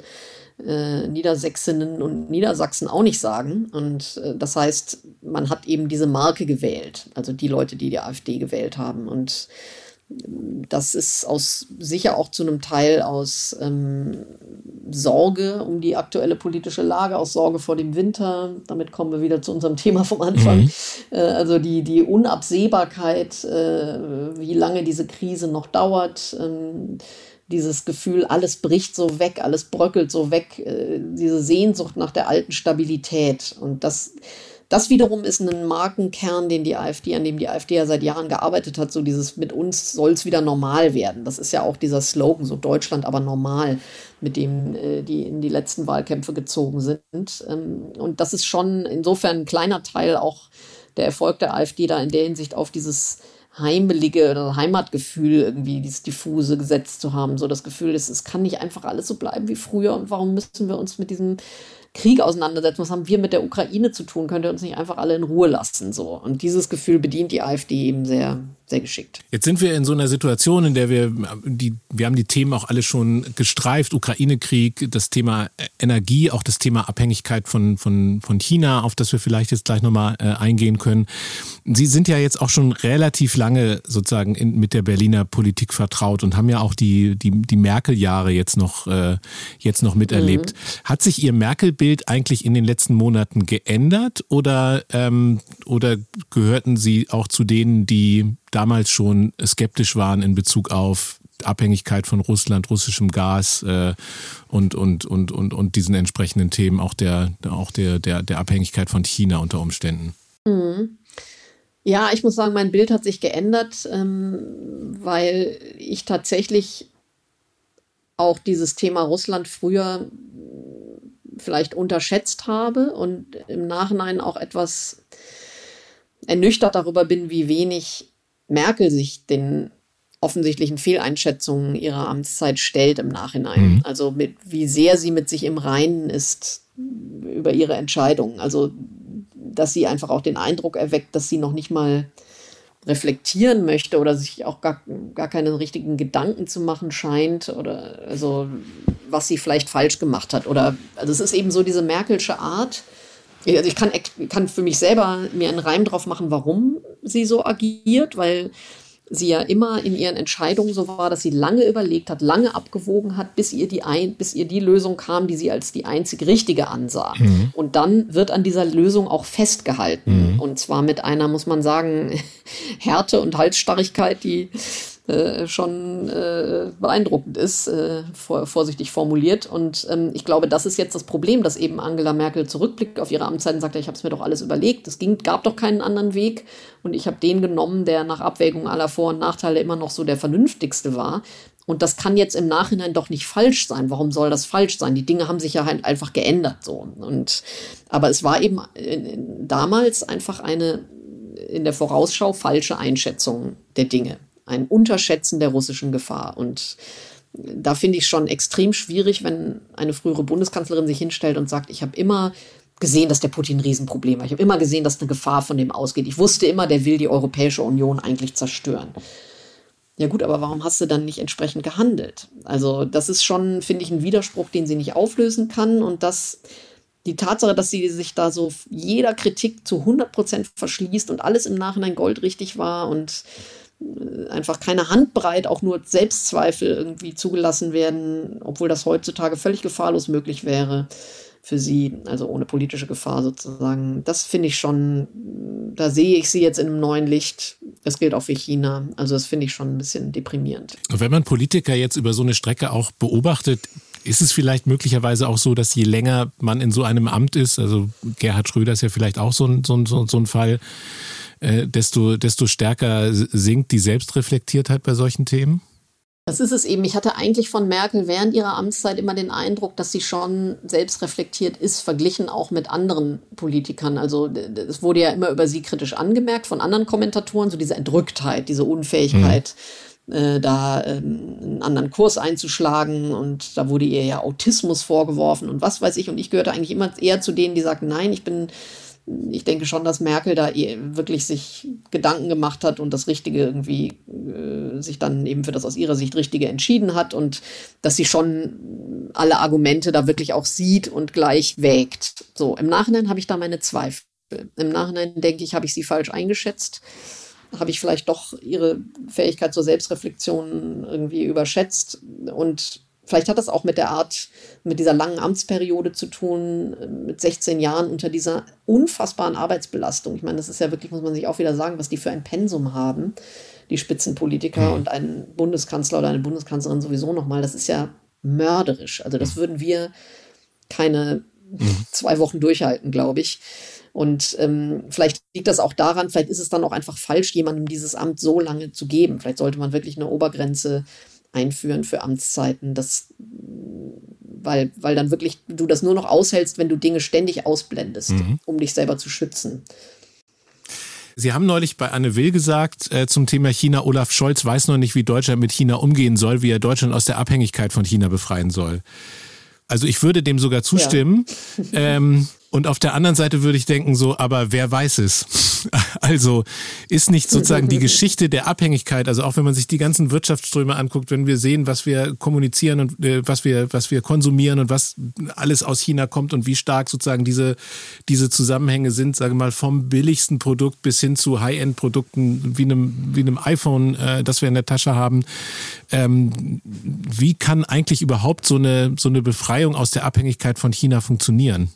äh, Niedersächsinnen und Niedersachsen auch nicht sagen. Und äh, das heißt, man hat eben diese Marke gewählt, also die Leute, die die AfD gewählt haben. Und das ist aus, sicher auch zu einem Teil aus ähm, Sorge um die aktuelle politische Lage, aus Sorge vor dem Winter. Damit kommen wir wieder zu unserem Thema vom Anfang. Mhm. Äh, also die, die Unabsehbarkeit, äh, wie lange diese Krise noch dauert. Ähm, dieses Gefühl, alles bricht so weg, alles bröckelt so weg, äh, diese Sehnsucht nach der alten Stabilität. Und das das wiederum ist ein Markenkern, den die AfD, an dem die AfD ja seit Jahren gearbeitet hat, so dieses mit uns soll es wieder normal werden. Das ist ja auch dieser Slogan, so Deutschland aber normal, mit dem äh, die in die letzten Wahlkämpfe gezogen sind. Ähm, und das ist schon insofern ein kleiner Teil auch der Erfolg der AfD da in der Hinsicht auf dieses heimelige oder Heimatgefühl irgendwie, dieses diffuse gesetzt zu haben. So das Gefühl, es, es kann nicht einfach alles so bleiben wie früher und warum müssen wir uns mit diesem Krieg auseinandersetzen. Was haben wir mit der Ukraine zu tun? Könnt ihr uns nicht einfach alle in Ruhe lassen? So. Und dieses Gefühl bedient die AfD eben sehr, sehr geschickt. Jetzt sind wir in so einer Situation, in der wir die, wir haben die Themen auch alle schon gestreift. Ukraine-Krieg, das Thema Energie, auch das Thema Abhängigkeit von, von, von China, auf das wir vielleicht jetzt gleich nochmal äh, eingehen können. Sie sind ja jetzt auch schon relativ lange sozusagen in, mit der Berliner Politik vertraut und haben ja auch die, die, die Merkel-Jahre jetzt noch, äh, jetzt noch miterlebt. Mhm. Hat sich Ihr Merkel-Bild eigentlich in den letzten Monaten geändert oder, ähm, oder gehörten Sie auch zu denen, die damals schon skeptisch waren in Bezug auf Abhängigkeit von Russland, russischem Gas äh, und, und, und, und, und diesen entsprechenden Themen, auch der, auch der, der, der Abhängigkeit von China unter Umständen. Mhm. Ja, ich muss sagen, mein Bild hat sich geändert, ähm, weil ich tatsächlich auch dieses Thema Russland früher vielleicht unterschätzt habe und im Nachhinein auch etwas ernüchtert darüber bin, wie wenig Merkel sich den offensichtlichen Fehleinschätzungen ihrer Amtszeit stellt im Nachhinein. Mhm. Also mit, wie sehr sie mit sich im Reinen ist über ihre Entscheidungen. Also, dass sie einfach auch den Eindruck erweckt, dass sie noch nicht mal reflektieren möchte oder sich auch gar, gar keinen richtigen Gedanken zu machen scheint oder also was sie vielleicht falsch gemacht hat oder also es ist eben so diese Merkelsche Art, also ich kann, kann für mich selber mir einen Reim drauf machen, warum sie so agiert, weil sie ja immer in ihren Entscheidungen so war, dass sie lange überlegt hat, lange abgewogen hat, bis ihr die, ein, bis ihr die Lösung kam, die sie als die einzig richtige ansah. Mhm. Und dann wird an dieser Lösung auch festgehalten. Mhm. Und zwar mit einer, muss man sagen, Härte und Halsstarrigkeit, die äh, schon äh, beeindruckend ist, äh, vor, vorsichtig formuliert. Und ähm, ich glaube, das ist jetzt das Problem, dass eben Angela Merkel zurückblickt auf ihre Amtszeit und sagt, ich habe es mir doch alles überlegt. Es ging, gab doch keinen anderen Weg. Und ich habe den genommen, der nach Abwägung aller Vor- und Nachteile immer noch so der vernünftigste war. Und das kann jetzt im Nachhinein doch nicht falsch sein. Warum soll das falsch sein? Die Dinge haben sich ja halt einfach geändert so. Und aber es war eben äh, damals einfach eine in der Vorausschau falsche Einschätzung der Dinge ein Unterschätzen der russischen Gefahr. Und da finde ich schon extrem schwierig, wenn eine frühere Bundeskanzlerin sich hinstellt und sagt, ich habe immer gesehen, dass der Putin ein Riesenproblem war. Ich habe immer gesehen, dass eine Gefahr von dem ausgeht. Ich wusste immer, der will die Europäische Union eigentlich zerstören. Ja gut, aber warum hast du dann nicht entsprechend gehandelt? Also das ist schon, finde ich, ein Widerspruch, den sie nicht auflösen kann. Und das, die Tatsache, dass sie sich da so jeder Kritik zu 100 Prozent verschließt und alles im Nachhinein goldrichtig war und einfach keine Handbreit, auch nur Selbstzweifel irgendwie zugelassen werden, obwohl das heutzutage völlig gefahrlos möglich wäre für sie, also ohne politische Gefahr sozusagen. Das finde ich schon, da sehe ich sie jetzt in einem neuen Licht. Das gilt auch für China. Also das finde ich schon ein bisschen deprimierend. Wenn man Politiker jetzt über so eine Strecke auch beobachtet, ist es vielleicht möglicherweise auch so, dass je länger man in so einem Amt ist, also Gerhard Schröder ist ja vielleicht auch so ein, so ein, so ein Fall, äh, desto, desto stärker sinkt die Selbstreflektiertheit bei solchen Themen? Das ist es eben. Ich hatte eigentlich von Merkel während ihrer Amtszeit immer den Eindruck, dass sie schon selbstreflektiert ist, verglichen auch mit anderen Politikern. Also es wurde ja immer über sie kritisch angemerkt von anderen Kommentatoren, so diese Entrücktheit, diese Unfähigkeit. Mhm äh, da ähm, einen anderen Kurs einzuschlagen und da wurde ihr ja Autismus vorgeworfen und was weiß ich und ich gehörte eigentlich immer eher zu denen, die sagten, nein, ich bin ich denke schon, dass Merkel da eh wirklich sich Gedanken gemacht hat und das Richtige irgendwie äh, sich dann eben für das aus ihrer Sicht Richtige entschieden hat und dass sie schon alle Argumente da wirklich auch sieht und gleich wägt. So, im Nachhinein habe ich da meine Zweifel. Im Nachhinein denke ich, habe ich sie falsch eingeschätzt. habe ich vielleicht doch ihre Fähigkeit zur Selbstreflexion irgendwie überschätzt und Vielleicht hat das auch mit der Art, mit dieser langen Amtsperiode zu tun, mit 16 Jahren unter dieser unfassbaren Arbeitsbelastung. Ich meine, das ist ja wirklich, muss man sich auch wieder sagen, was die für ein Pensum haben, die Spitzenpolitiker mhm. und ein Bundeskanzler oder eine Bundeskanzlerin sowieso nochmal. Das ist ja mörderisch. Also das mhm. würden wir keine mhm. zwei Wochen durchhalten, glaube ich. Und ähm, vielleicht liegt das auch daran, vielleicht ist es dann auch einfach falsch, jemandem dieses Amt so lange zu geben. Vielleicht sollte man wirklich eine Obergrenze einführen für Amtszeiten, das, weil, weil dann wirklich du das nur noch aushältst, wenn du Dinge ständig ausblendest, mhm. um dich selber zu schützen. Sie haben neulich bei Anne Will gesagt äh, zum Thema China, Olaf Scholz weiß noch nicht, wie Deutschland mit China umgehen soll, wie er Deutschland aus der Abhängigkeit von China befreien soll. Also ich würde dem sogar zustimmen. Ja. ähm, und auf der anderen Seite würde ich denken, so, aber wer weiß es? Also ist nicht sozusagen die Geschichte der Abhängigkeit, also auch wenn man sich die ganzen Wirtschaftsströme anguckt, wenn wir sehen, was wir kommunizieren und äh, was wir, was wir konsumieren und was alles aus China kommt und wie stark sozusagen diese, diese Zusammenhänge sind, sage mal, vom billigsten Produkt bis hin zu High-End-Produkten wie einem, wie einem iPhone, äh, das wir in der Tasche haben. Ähm, wie kann eigentlich überhaupt so eine, so eine Befreiung aus der Abhängigkeit von China funktionieren?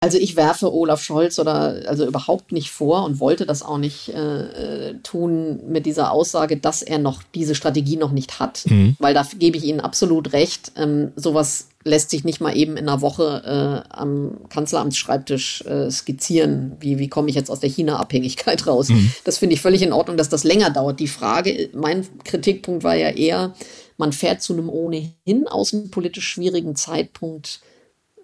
Also ich werfe Olaf Scholz oder also überhaupt nicht vor und wollte das auch nicht äh, tun mit dieser Aussage, dass er noch diese Strategie noch nicht hat. Mhm. Weil da gebe ich Ihnen absolut recht. Ähm, sowas lässt sich nicht mal eben in einer Woche äh, am Kanzleramtsschreibtisch äh, skizzieren. Wie, wie komme ich jetzt aus der China-Abhängigkeit raus? Mhm. Das finde ich völlig in Ordnung, dass das länger dauert. Die Frage, mein Kritikpunkt war ja eher, man fährt zu einem ohnehin außenpolitisch schwierigen Zeitpunkt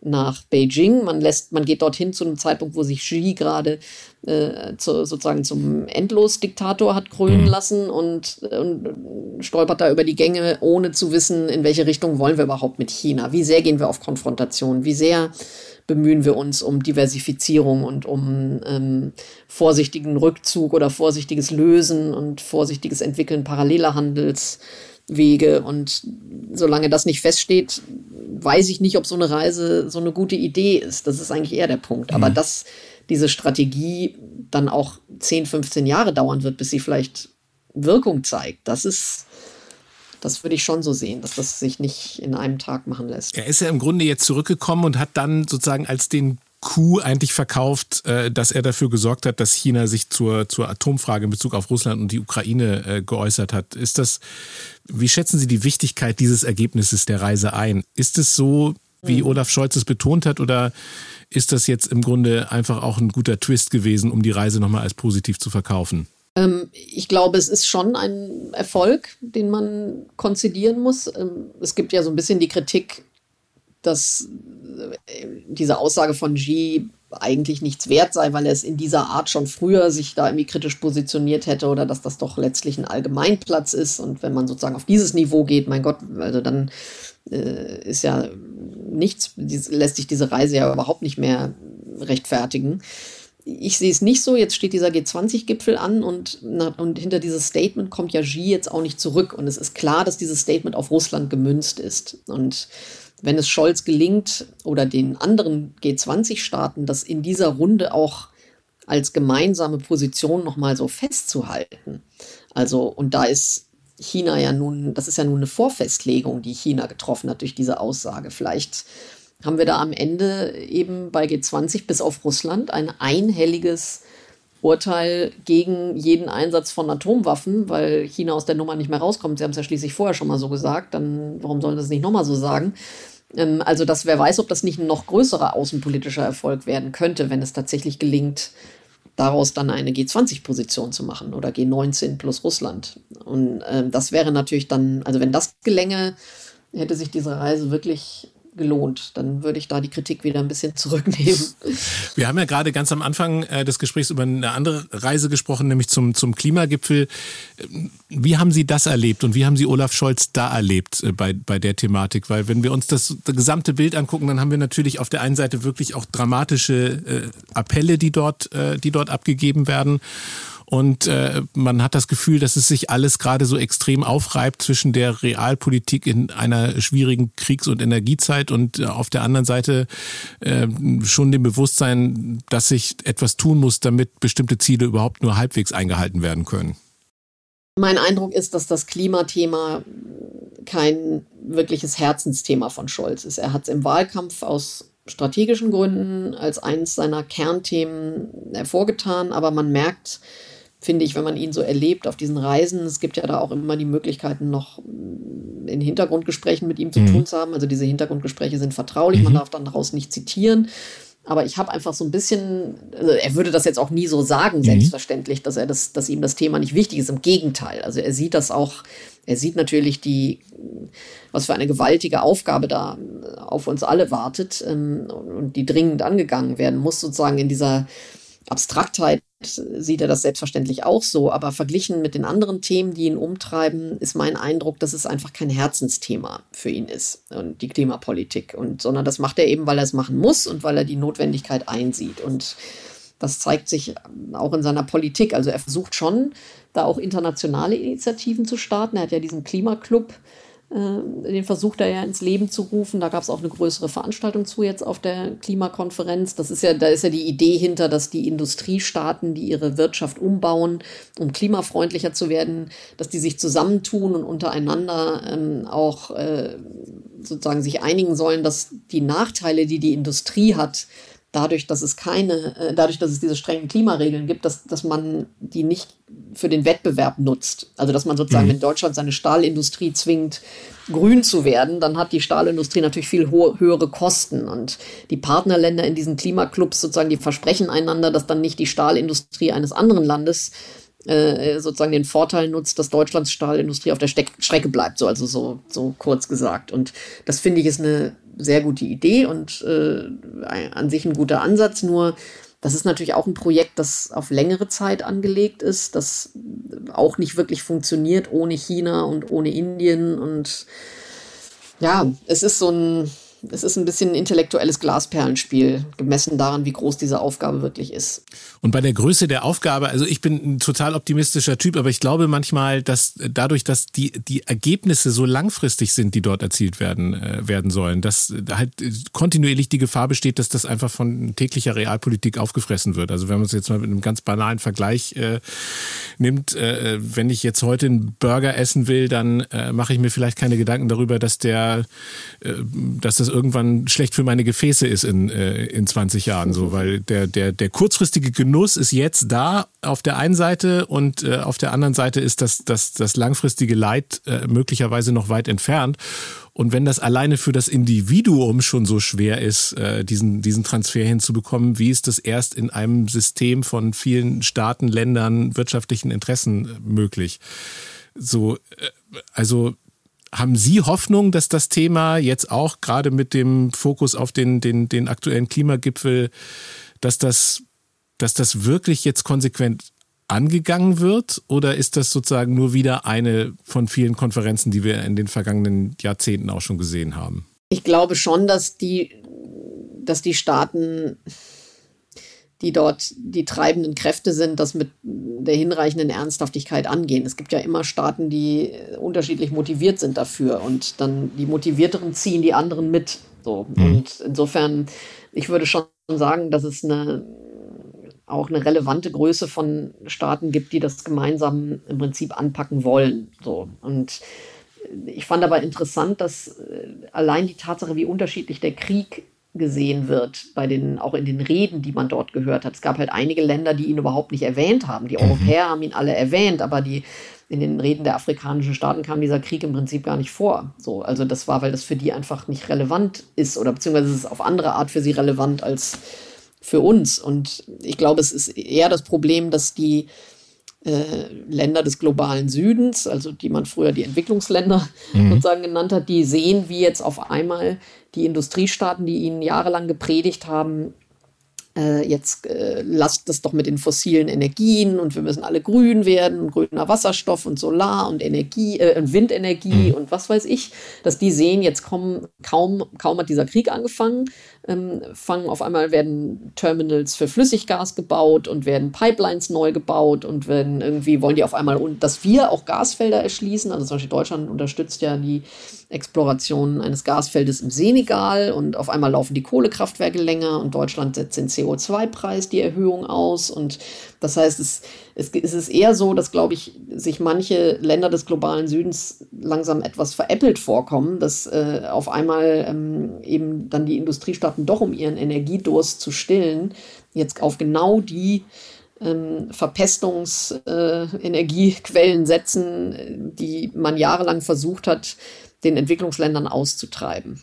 nach Beijing. Man lässt, man geht dorthin zu einem Zeitpunkt, wo sich Xi gerade äh, zu, sozusagen zum Endlosdiktator hat krönen mhm. lassen und, und, stolpert da über die Gänge, ohne zu wissen, in welche Richtung wollen wir überhaupt mit China. Wie sehr gehen wir auf Konfrontation? Wie sehr bemühen wir uns um Diversifizierung und um ähm, vorsichtigen Rückzug oder vorsichtiges Lösen und vorsichtiges Entwickeln paralleler Handelswege. Und solange das nicht feststeht, weiß ich nicht, ob so eine Reise so eine gute Idee ist. Das ist eigentlich eher der Punkt. Aber mhm. dass diese Strategie dann auch 10, 15 Jahre dauern wird, bis sie vielleicht Wirkung zeigt, das ist, das würde ich schon so sehen, dass das sich nicht in einem Tag machen lässt. Er ist ja im Grunde jetzt zurückgekommen und hat dann sozusagen als den Coup eigentlich verkauft, äh, dass er dafür gesorgt hat, dass China sich zur, zur Atomfrage in Bezug auf Russland und die Ukraine äh, geäußert hat. Ist das, wie schätzen Sie die Wichtigkeit dieses Ergebnisses der Reise ein? Ist es so, wie hm. Olaf Scholz es betont hat, oder ist das jetzt im Grunde einfach auch ein guter Twist gewesen, um die Reise nochmal als positiv zu verkaufen? Ähm, ich glaube, es ist schon ein Erfolg, den man konzidieren muss. Ähm, es gibt ja so ein bisschen die Kritik, dass äh, diese Aussage von Xi eigentlich nichts wert sei, weil er es in dieser Art schon früher sich da irgendwie kritisch positioniert hätte oder dass das doch letztlich ein Allgemeinplatz ist. Und wenn man sozusagen auf dieses Niveau geht, mein Gott, also dann äh, ist ja nichts, lässt sich diese Reise ja überhaupt nicht mehr rechtfertigen. Ich sehe es nicht so. Jetzt steht dieser G20-Gipfel an und, und hinter dieses Statement kommt ja Xi jetzt auch nicht zurück. Und es ist klar, dass dieses Statement auf Russland gemünzt ist. Und wenn es Scholz gelingt oder den anderen G20-Staaten, das in dieser Runde auch als gemeinsame Position nochmal so festzuhalten. Also, und da ist China ja nun, das ist ja nun eine Vorfestlegung, die China getroffen hat durch diese Aussage. Vielleicht haben wir da am Ende eben bei G20 bis auf Russland ein einhelliges Urteil gegen jeden Einsatz von Atomwaffen, weil China aus der Nummer nicht mehr rauskommt. Sie haben es ja schließlich vorher schon mal so gesagt, dann warum sollen sie es nicht nochmal so sagen? Ähm, also, dass wer weiß, ob das nicht ein noch größerer außenpolitischer Erfolg werden könnte, wenn es tatsächlich gelingt, daraus dann eine G20-Position zu machen oder G19 plus Russland. Und äh, das wäre natürlich dann, also wenn das gelänge, hätte sich diese Reise wirklich gelohnt. Dann würde ich da die Kritik wieder ein bisschen zurücknehmen. Wir haben ja gerade ganz am Anfang äh, des Gesprächs über eine andere Reise gesprochen, nämlich zum, zum Klimagipfel. Wie haben Sie das erlebt und wie haben Sie Olaf Scholz da erlebt äh, bei, bei der Thematik? Weil wenn wir uns das, das gesamte Bild angucken, dann haben wir natürlich auf der einen Seite wirklich auch dramatische äh, Appelle, die dort, die dort abgegeben werden. Und äh, man hat das Gefühl, dass es sich alles gerade so extrem aufreibt zwischen der Realpolitik in einer schwierigen Kriegs- und Energiezeit und äh, auf der anderen Seite äh, schon dem Bewusstsein, dass sich etwas tun muss, damit bestimmte Ziele überhaupt nur halbwegs eingehalten werden können. Mein Eindruck ist, dass das Klimathema kein wirkliches Herzensthema von Scholz ist. Er hat es im Wahlkampf aus strategischen Gründen als eines seiner Kernthemen hervorgetan, aber man merkt, finde ich, wenn man ihn so erlebt auf diesen Reisen, es gibt ja da auch immer die Möglichkeiten, noch in Hintergrundgesprächen mit ihm zu mhm. tun zu haben. Also diese Hintergrundgespräche sind vertraulich, mhm. man darf dann daraus nicht zitieren. Aber ich habe einfach so ein bisschen, also er würde das jetzt auch nie so sagen, mhm. selbstverständlich, dass er das, dass ihm das Thema nicht wichtig ist. Im Gegenteil. Also er sieht das auch, er sieht natürlich die, was für eine gewaltige Aufgabe da auf uns alle wartet ähm, und die dringend angegangen werden muss, sozusagen in dieser Abstraktheit sieht er das selbstverständlich auch so, aber verglichen mit den anderen Themen, die ihn umtreiben, ist mein Eindruck, dass es einfach kein Herzensthema für ihn ist und die Klimapolitik und sondern das macht er eben, weil er es machen muss und weil er die Notwendigkeit einsieht und das zeigt sich auch in seiner Politik. Also er versucht schon, da auch internationale Initiativen zu starten. Er hat ja diesen Klimaclub den versucht er ja ins Leben zu rufen. Da gab es auch eine größere Veranstaltung zu jetzt auf der Klimakonferenz. Das ist ja, da ist ja die Idee hinter, dass die Industriestaaten, die ihre Wirtschaft umbauen, um klimafreundlicher zu werden, dass die sich zusammentun und untereinander ähm, auch äh, sozusagen sich einigen sollen, dass die Nachteile, die die Industrie hat, dadurch, dass es keine, äh, dadurch, dass es diese strengen Klimaregeln gibt, dass, dass man die nicht für den Wettbewerb nutzt. Also dass man sozusagen, mhm. wenn Deutschland seine Stahlindustrie zwingt, grün zu werden, dann hat die Stahlindustrie natürlich viel höhere Kosten. Und die Partnerländer in diesen Klimaclubs sozusagen, die versprechen einander, dass dann nicht die Stahlindustrie eines anderen Landes äh, sozusagen den Vorteil nutzt, dass Deutschlands Stahlindustrie auf der Steck Strecke bleibt, so also so, so kurz gesagt. Und das finde ich ist eine sehr gute Idee und äh, an sich ein guter Ansatz. Nur das ist natürlich auch ein Projekt, das auf längere Zeit angelegt ist, das auch nicht wirklich funktioniert ohne China und ohne Indien. Und ja, es ist so ein, es ist ein bisschen ein intellektuelles Glasperlenspiel, gemessen daran, wie groß diese Aufgabe wirklich ist. Und bei der Größe der Aufgabe, also ich bin ein total optimistischer Typ, aber ich glaube manchmal, dass dadurch, dass die, die Ergebnisse so langfristig sind, die dort erzielt werden, äh, werden sollen, dass halt kontinuierlich die Gefahr besteht, dass das einfach von täglicher Realpolitik aufgefressen wird. Also wenn man es jetzt mal mit einem ganz banalen Vergleich äh, nimmt, äh, wenn ich jetzt heute einen Burger essen will, dann äh, mache ich mir vielleicht keine Gedanken darüber, dass der, äh, dass das irgendwann schlecht für meine Gefäße ist in, äh, in 20 Jahren, so, weil der, der, der kurzfristige Genuss ist jetzt da auf der einen Seite und äh, auf der anderen Seite ist das, das, das langfristige Leid äh, möglicherweise noch weit entfernt. Und wenn das alleine für das Individuum schon so schwer ist, äh, diesen, diesen Transfer hinzubekommen, wie ist das erst in einem System von vielen Staaten, Ländern, wirtschaftlichen Interessen äh, möglich? So, äh, also haben Sie Hoffnung, dass das Thema jetzt auch gerade mit dem Fokus auf den, den, den aktuellen Klimagipfel, dass das, dass das wirklich jetzt konsequent angegangen wird? Oder ist das sozusagen nur wieder eine von vielen Konferenzen, die wir in den vergangenen Jahrzehnten auch schon gesehen haben? Ich glaube schon, dass die, dass die Staaten die dort die treibenden Kräfte sind, das mit der hinreichenden Ernsthaftigkeit angehen. Es gibt ja immer Staaten, die unterschiedlich motiviert sind dafür und dann die Motivierteren ziehen die anderen mit. So. Mhm. Und insofern, ich würde schon sagen, dass es eine auch eine relevante Größe von Staaten gibt, die das gemeinsam im Prinzip anpacken wollen. So. Und ich fand aber interessant, dass äh, allein die Tatsache, wie unterschiedlich der Krieg gesehen wird, bei den, auch in den Reden, die man dort gehört hat. Es gab halt einige Länder, die ihn überhaupt nicht erwähnt haben. Die mhm. Europäer haben ihn alle erwähnt, aber die, in den Reden der afrikanischen Staaten kam dieser Krieg im Prinzip gar nicht vor. So, also das war, weil das für die einfach nicht relevant ist oder beziehungsweise es ist auf andere Art für sie relevant als für uns. Und ich glaube, es ist eher das Problem, dass die äh, Länder des globalen Südens, also die man früher die Entwicklungsländer mhm. sozusagen genannt hat, die sehen, wie jetzt auf einmal die Industriestaaten, die ihnen jahrelang gepredigt haben, äh, jetzt äh, lasst das doch mit den fossilen Energien und wir müssen alle grün werden, grüner Wasserstoff und Solar und Energie, äh, Windenergie mhm. und was weiß ich, dass die sehen, jetzt kommen, kaum, kaum hat dieser Krieg angefangen, ähm, fangen auf einmal werden Terminals für Flüssiggas gebaut und werden Pipelines neu gebaut und werden irgendwie wollen die auf einmal und dass wir auch Gasfelder erschließen. Also zum Beispiel Deutschland unterstützt ja die Exploration eines Gasfeldes im Senegal und auf einmal laufen die Kohlekraftwerke länger und Deutschland setzt den CO2-Preis die Erhöhung aus. Und das heißt, es, es, es ist eher so, dass, glaube ich, sich manche Länder des globalen Südens langsam etwas veräppelt vorkommen, dass äh, auf einmal ähm, eben dann die Industriestaaten doch, um ihren Energiedurst zu stillen, jetzt auf genau die ähm, Verpestungsenergiequellen äh, setzen, die man jahrelang versucht hat, den Entwicklungsländern auszutreiben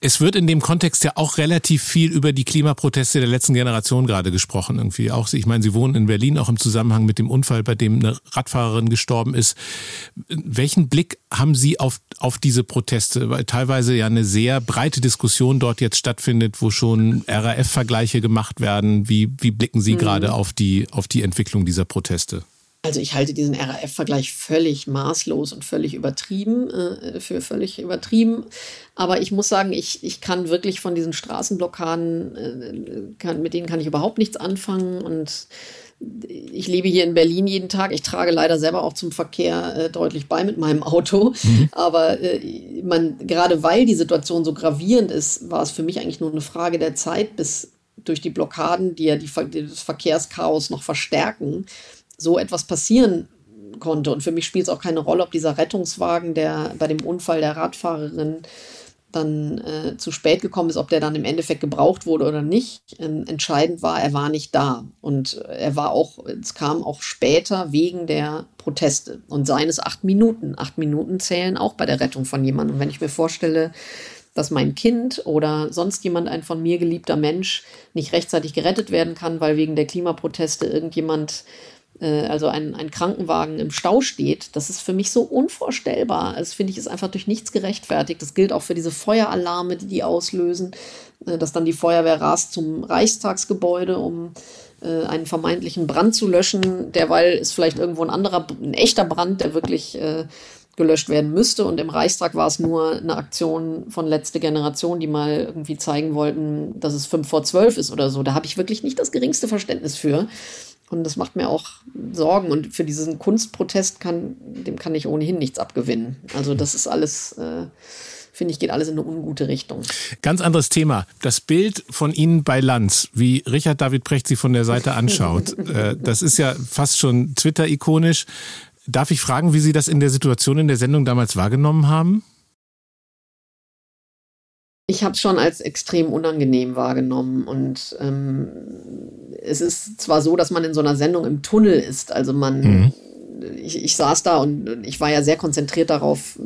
es wird in dem Kontext ja auch relativ viel über die Klimaproteste der letzten Generation gerade gesprochen. Irgendwie auch, ich meine, Sie wohnen in Berlin, auch im Zusammenhang mit dem Unfall, bei dem eine Radfahrerin gestorben ist. Welchen Blick haben Sie auf, auf diese Proteste? Weil teilweise ja eine sehr breite Diskussion dort jetzt stattfindet, wo schon RAF-Vergleiche gemacht werden. Wie, wie blicken Sie mhm. gerade auf die, auf die Entwicklung dieser Proteste? Also ich halte diesen RAF-Vergleich völlig maßlos und völlig übertrieben, äh, für völlig übertrieben. Aber ich muss sagen, ich, ich kann wirklich von diesen Straßenblockaden, äh, kann, mit denen kann ich überhaupt nichts anfangen. Und ich lebe hier in Berlin jeden Tag. Ich trage leider selber auch zum Verkehr äh, deutlich bei mit meinem Auto. Mhm. Aber äh, man, gerade weil die Situation so gravierend ist, war es für mich eigentlich nur eine Frage der Zeit, bis durch die Blockaden, die ja die, das Verkehrschaos noch verstärken, so etwas passieren konnte. Und für mich spielt es auch keine Rolle, ob dieser Rettungswagen, der bei dem Unfall der Radfahrerin dann äh, zu spät gekommen ist, ob der dann im Endeffekt gebraucht wurde oder nicht. Ähm, entscheidend war, er war nicht da. Und er war auch, es kam auch später wegen der Proteste und seines acht Minuten. Acht Minuten zählen auch bei der Rettung von jemandem. Und wenn ich mir vorstelle, dass mein Kind oder sonst jemand, ein von mir geliebter Mensch, nicht rechtzeitig gerettet werden kann, weil wegen der Klimaproteste irgendjemand äh, also ein, ein Krankenwagen im Stau steht, das ist für mich so unvorstellbar. Das finde ich ist einfach durch nichts gerechtfertigt. Das gilt auch für diese Feueralarme, die die auslösen, äh, dass dann die Feuerwehr rast zum Reichstagsgebäude, um äh, einen vermeintlichen Brand zu löschen. Derweil ist vielleicht irgendwo ein anderer, ein echter Brand, der wirklich gelöscht werden müsste. Und im Reichstag war es nur eine Aktion von letzte Generation, die mal irgendwie zeigen wollten, dass es fünf vor zwölf ist oder so. Da habe ich wirklich nicht das geringste Verständnis für. Und das macht mir auch Sorgen. Und für diesen Kunstprotest kann, dem kann ich ohnehin nichts abgewinnen. Also das ist alles, äh, finde ich, geht alles in eine ungute Richtung. Ganz anderes Thema. Das Bild von Ihnen bei Lanz, wie Richard David Precht Sie von der Seite anschaut, äh, das ist ja fast schon Twitter-ikonisch. Darf ich fragen, wie Sie das in der Situation in der Sendung damals wahrgenommen haben? Ich habe es schon als extrem unangenehm wahrgenommen. Und ähm, es ist zwar so, dass man in so einer Sendung im Tunnel ist. Also man, mhm. ich, ich saß da und ich war ja sehr konzentriert darauf,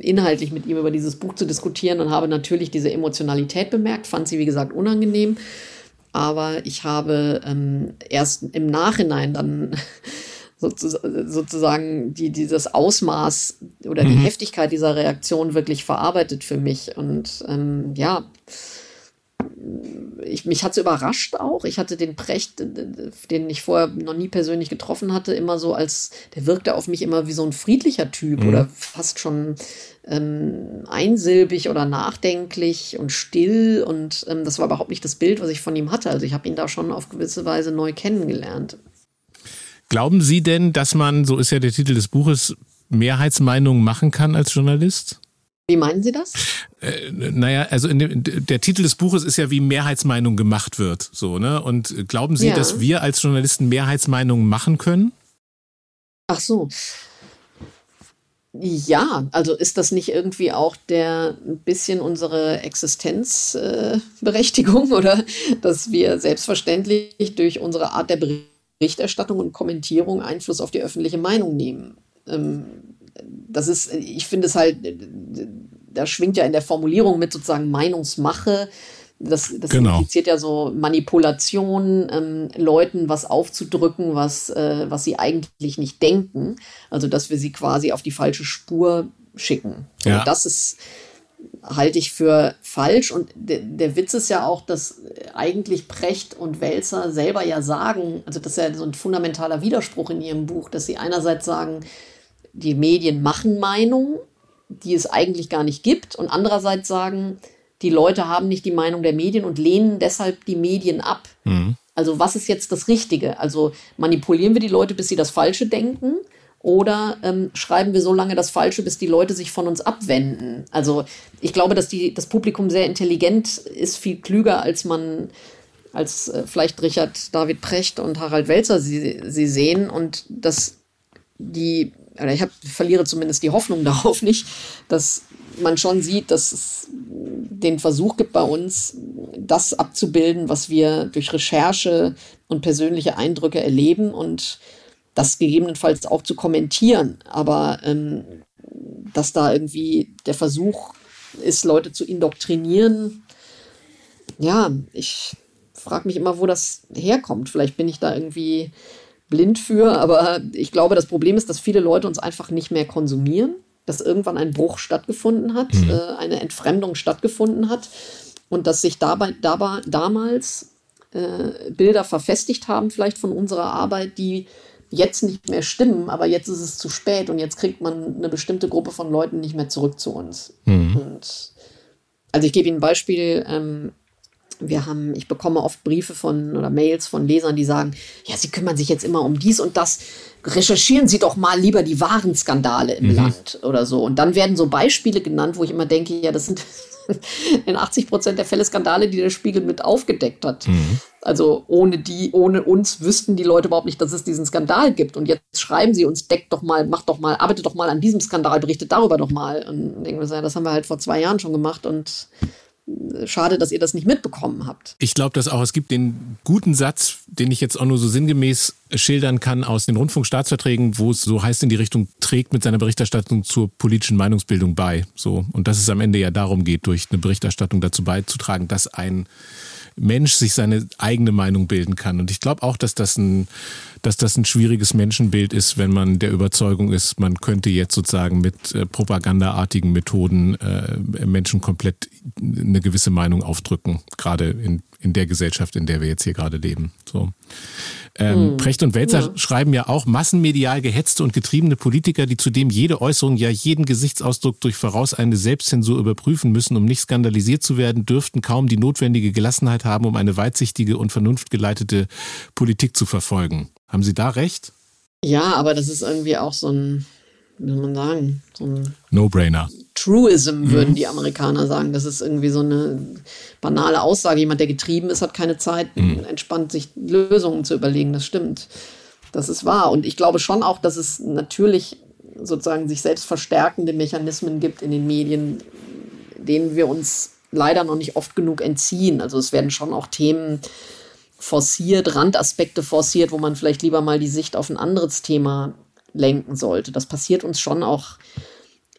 inhaltlich mit ihm über dieses Buch zu diskutieren und habe natürlich diese Emotionalität bemerkt, fand sie, wie gesagt, unangenehm. Aber ich habe ähm, erst im Nachhinein dann sozusagen die, dieses Ausmaß oder die mhm. Heftigkeit dieser Reaktion wirklich verarbeitet für mich. Und ähm, ja, ich, mich hat es überrascht auch. Ich hatte den Precht, den ich vorher noch nie persönlich getroffen hatte, immer so als, der wirkte auf mich immer wie so ein friedlicher Typ mhm. oder fast schon ähm, einsilbig oder nachdenklich und still. Und ähm, das war überhaupt nicht das Bild, was ich von ihm hatte. Also ich habe ihn da schon auf gewisse Weise neu kennengelernt. Glauben Sie denn, dass man, so ist ja der Titel des Buches, Mehrheitsmeinungen machen kann als Journalist? Wie meinen Sie das? Äh, naja, also dem, der Titel des Buches ist ja, wie Mehrheitsmeinung gemacht wird. So, ne? Und glauben Sie, ja. dass wir als Journalisten Mehrheitsmeinungen machen können? Ach so. Ja, also ist das nicht irgendwie auch der ein bisschen unsere Existenzberechtigung äh, oder dass wir selbstverständlich durch unsere Art der Berichterstattung Berichterstattung und Kommentierung Einfluss auf die öffentliche Meinung nehmen. Ähm, das ist, ich finde es halt, da schwingt ja in der Formulierung mit sozusagen Meinungsmache. Das, das genau. impliziert ja so Manipulation, ähm, Leuten was aufzudrücken, was, äh, was sie eigentlich nicht denken. Also, dass wir sie quasi auf die falsche Spur schicken. Ja. Und das ist, halte ich für falsch. Und der, der Witz ist ja auch, dass eigentlich Precht und Welzer selber ja sagen, also das ist ja so ein fundamentaler Widerspruch in ihrem Buch, dass sie einerseits sagen, die Medien machen Meinungen, die es eigentlich gar nicht gibt, und andererseits sagen, die Leute haben nicht die Meinung der Medien und lehnen deshalb die Medien ab. Mhm. Also was ist jetzt das Richtige? Also manipulieren wir die Leute, bis sie das Falsche denken? Oder ähm, schreiben wir so lange das Falsche, bis die Leute sich von uns abwenden? Also ich glaube, dass die, das Publikum sehr intelligent ist, viel klüger, als man, als äh, vielleicht Richard David Precht und Harald Welzer sie, sie sehen. Und dass die, oder ich hab, verliere zumindest die Hoffnung darauf nicht, dass man schon sieht, dass es den Versuch gibt bei uns, das abzubilden, was wir durch Recherche und persönliche Eindrücke erleben und das gegebenenfalls auch zu kommentieren. Aber ähm, dass da irgendwie der Versuch ist, Leute zu indoktrinieren, ja, ich frage mich immer, wo das herkommt. Vielleicht bin ich da irgendwie blind für, aber ich glaube, das Problem ist, dass viele Leute uns einfach nicht mehr konsumieren, dass irgendwann ein Bruch stattgefunden hat, mhm. äh, eine Entfremdung stattgefunden hat und dass sich dabei, dabei damals äh, Bilder verfestigt haben, vielleicht von unserer Arbeit, die jetzt nicht mehr stimmen, aber jetzt ist es zu spät und jetzt kriegt man eine bestimmte Gruppe von Leuten nicht mehr zurück zu uns. Mhm. Und also ich gebe Ihnen ein Beispiel. Ähm, wir haben, ich bekomme oft Briefe von oder Mails von Lesern, die sagen, ja, sie kümmern sich jetzt immer um dies und das. Recherchieren Sie doch mal lieber die wahren Skandale im mhm. Land oder so. Und dann werden so Beispiele genannt, wo ich immer denke, ja, das sind in 80 Prozent der Fälle Skandale, die der Spiegel mit aufgedeckt hat. Mhm. Also ohne die, ohne uns wüssten die Leute überhaupt nicht, dass es diesen Skandal gibt. Und jetzt schreiben sie uns, deckt doch mal, macht doch mal, arbeitet doch mal an diesem Skandal, berichtet darüber doch mal. Und denken wir, das haben wir halt vor zwei Jahren schon gemacht und schade, dass ihr das nicht mitbekommen habt. Ich glaube das auch. Es gibt den guten Satz, den ich jetzt auch nur so sinngemäß schildern kann aus den Rundfunkstaatsverträgen, wo es so heißt in die Richtung, trägt mit seiner Berichterstattung zur politischen Meinungsbildung bei. So. Und dass es am Ende ja darum geht, durch eine Berichterstattung dazu beizutragen, dass ein Mensch sich seine eigene Meinung bilden kann. Und ich glaube auch, dass das ein, dass das ein schwieriges Menschenbild ist, wenn man der Überzeugung ist, man könnte jetzt sozusagen mit äh, propagandaartigen Methoden äh, Menschen komplett eine gewisse Meinung aufdrücken, gerade in, in der Gesellschaft, in der wir jetzt hier gerade leben. So. Ähm, hm. Precht und Welzer ja. schreiben ja auch massenmedial gehetzte und getriebene Politiker, die zudem jede Äußerung, ja jeden Gesichtsausdruck durch vorauseilende Selbstzensur überprüfen müssen, um nicht skandalisiert zu werden, dürften kaum die notwendige Gelassenheit haben, um eine weitsichtige und vernunftgeleitete Politik zu verfolgen. Haben Sie da recht? Ja, aber das ist irgendwie auch so ein, wie soll man sagen, so ein No-Brainer. Truism, würden mhm. die Amerikaner sagen. Das ist irgendwie so eine banale Aussage. Jemand, der getrieben ist, hat keine Zeit, mhm. entspannt sich Lösungen zu überlegen. Das stimmt. Das ist wahr. Und ich glaube schon auch, dass es natürlich sozusagen sich selbst verstärkende Mechanismen gibt in den Medien, denen wir uns leider noch nicht oft genug entziehen. Also es werden schon auch Themen forciert, Randaspekte forciert, wo man vielleicht lieber mal die Sicht auf ein anderes Thema lenken sollte. Das passiert uns schon auch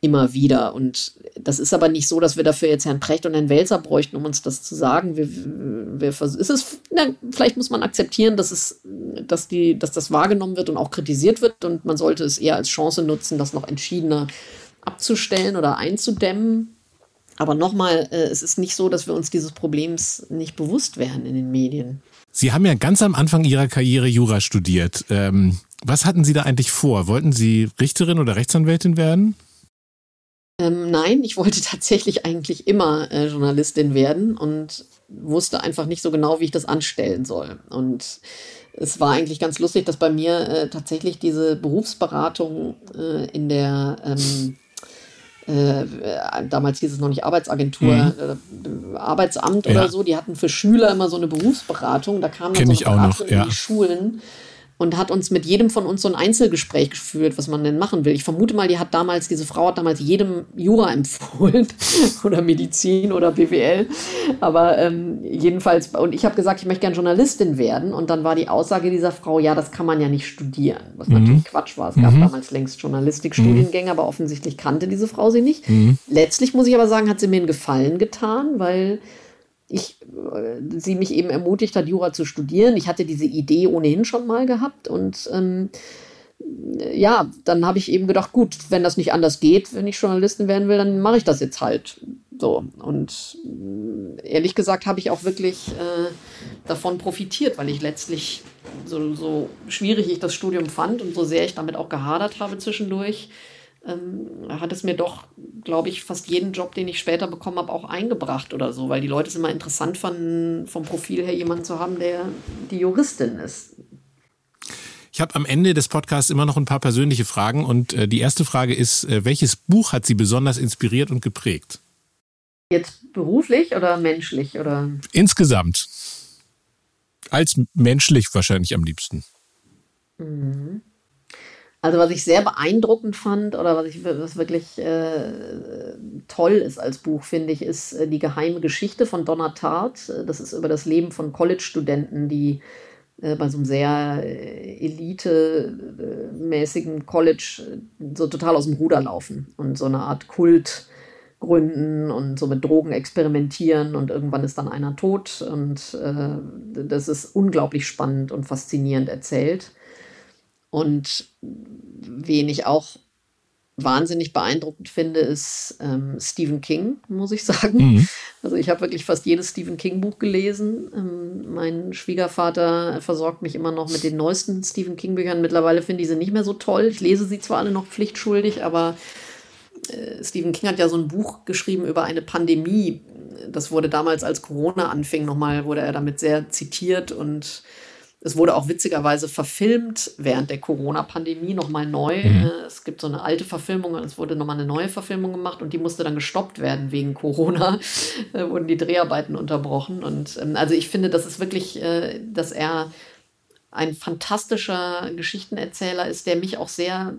immer wieder. Und das ist aber nicht so, dass wir dafür jetzt Herrn Precht und Herrn Welser bräuchten, um uns das zu sagen. Wir, wir ist es, na, vielleicht muss man akzeptieren, dass, es, dass, die, dass das wahrgenommen wird und auch kritisiert wird. Und man sollte es eher als Chance nutzen, das noch entschiedener abzustellen oder einzudämmen. Aber nochmal, äh, es ist nicht so, dass wir uns dieses Problems nicht bewusst wären in den Medien. Sie haben ja ganz am Anfang Ihrer Karriere Jura studiert. Ähm, was hatten Sie da eigentlich vor? Wollten Sie Richterin oder Rechtsanwältin werden? Ähm, nein, ich wollte tatsächlich eigentlich immer äh, Journalistin werden und wusste einfach nicht so genau, wie ich das anstellen soll. Und es war eigentlich ganz lustig, dass bei mir äh, tatsächlich diese Berufsberatung äh, in der ähm, äh, damals hieß es noch nicht Arbeitsagentur, mhm. Äh, Arbeitsamt ja. oder so, die hatten für Schüler immer so eine Berufsberatung, da kamen dann so eine Beratung in die Schulen und hat uns mit jedem von uns so ein Einzelgespräch geführt, was man denn machen will. Ich vermute mal, die hat damals, diese Frau hat damals jedem Jura empfohlen oder Medizin oder BWL. Aber ähm, jedenfalls, und ich habe gesagt, ich möchte gerne Journalistin werden. Und dann war die Aussage dieser Frau, ja, das kann man ja nicht studieren. Was mhm. natürlich Quatsch war. Es gab mhm. damals längst Journalistikstudiengänge, mhm. aber offensichtlich kannte diese Frau sie nicht. Mhm. Letztlich muss ich aber sagen, hat sie mir einen Gefallen getan, weil ich, sie mich eben ermutigt hat, Jura zu studieren. Ich hatte diese Idee ohnehin schon mal gehabt und ähm, ja, dann habe ich eben gedacht, gut, wenn das nicht anders geht, wenn ich Journalistin werden will, dann mache ich das jetzt halt. So, und äh, ehrlich gesagt habe ich auch wirklich äh, davon profitiert, weil ich letztlich, so, so schwierig ich das Studium fand und so sehr ich damit auch gehadert habe zwischendurch, ähm, hat es mir doch, glaube ich, fast jeden Job, den ich später bekommen habe, auch eingebracht oder so, weil die Leute es immer interessant fanden, vom Profil her jemanden zu haben, der die Juristin ist. Ich habe am Ende des Podcasts immer noch ein paar persönliche Fragen und äh, die erste Frage ist, äh, welches Buch hat Sie besonders inspiriert und geprägt? Jetzt beruflich oder menschlich oder? Insgesamt. Als menschlich wahrscheinlich am liebsten. Mhm. Also was ich sehr beeindruckend fand oder was ich was wirklich äh, toll ist als Buch, finde ich, ist äh, die geheime Geschichte von Donna Tartt. Das ist über das Leben von College-Studenten, die äh, bei so einem sehr äh, elitemäßigen College äh, so total aus dem Ruder laufen und so eine Art Kult gründen und so mit Drogen experimentieren und irgendwann ist dann einer tot und das ist unglaublich spannend und faszinierend erzählt. Und wen ich auch wahnsinnig beeindruckend finde, ist ähm, Stephen King, muss ich sagen. Mhm. Also ich habe wirklich fast jedes Stephen King Buch gelesen. Ähm, mein Schwiegervater versorgt mich immer noch mit den neuesten Stephen King Büchern. Mittlerweile finde ich sie nicht mehr so toll. Ich lese sie zwar alle noch pflichtschuldig, aber äh, Stephen King hat ja so ein Buch geschrieben über eine Pandemie. Das wurde damals, als Corona anfing, nochmal, wurde er damit sehr zitiert und es wurde auch witzigerweise verfilmt während der Corona-Pandemie nochmal neu. Mhm. Äh, es gibt so eine alte Verfilmung und es wurde nochmal eine neue Verfilmung gemacht und die musste dann gestoppt werden wegen Corona. Da wurden die Dreharbeiten unterbrochen. Und ähm, also ich finde, das ist wirklich, äh, dass er ein fantastischer Geschichtenerzähler ist, der mich auch sehr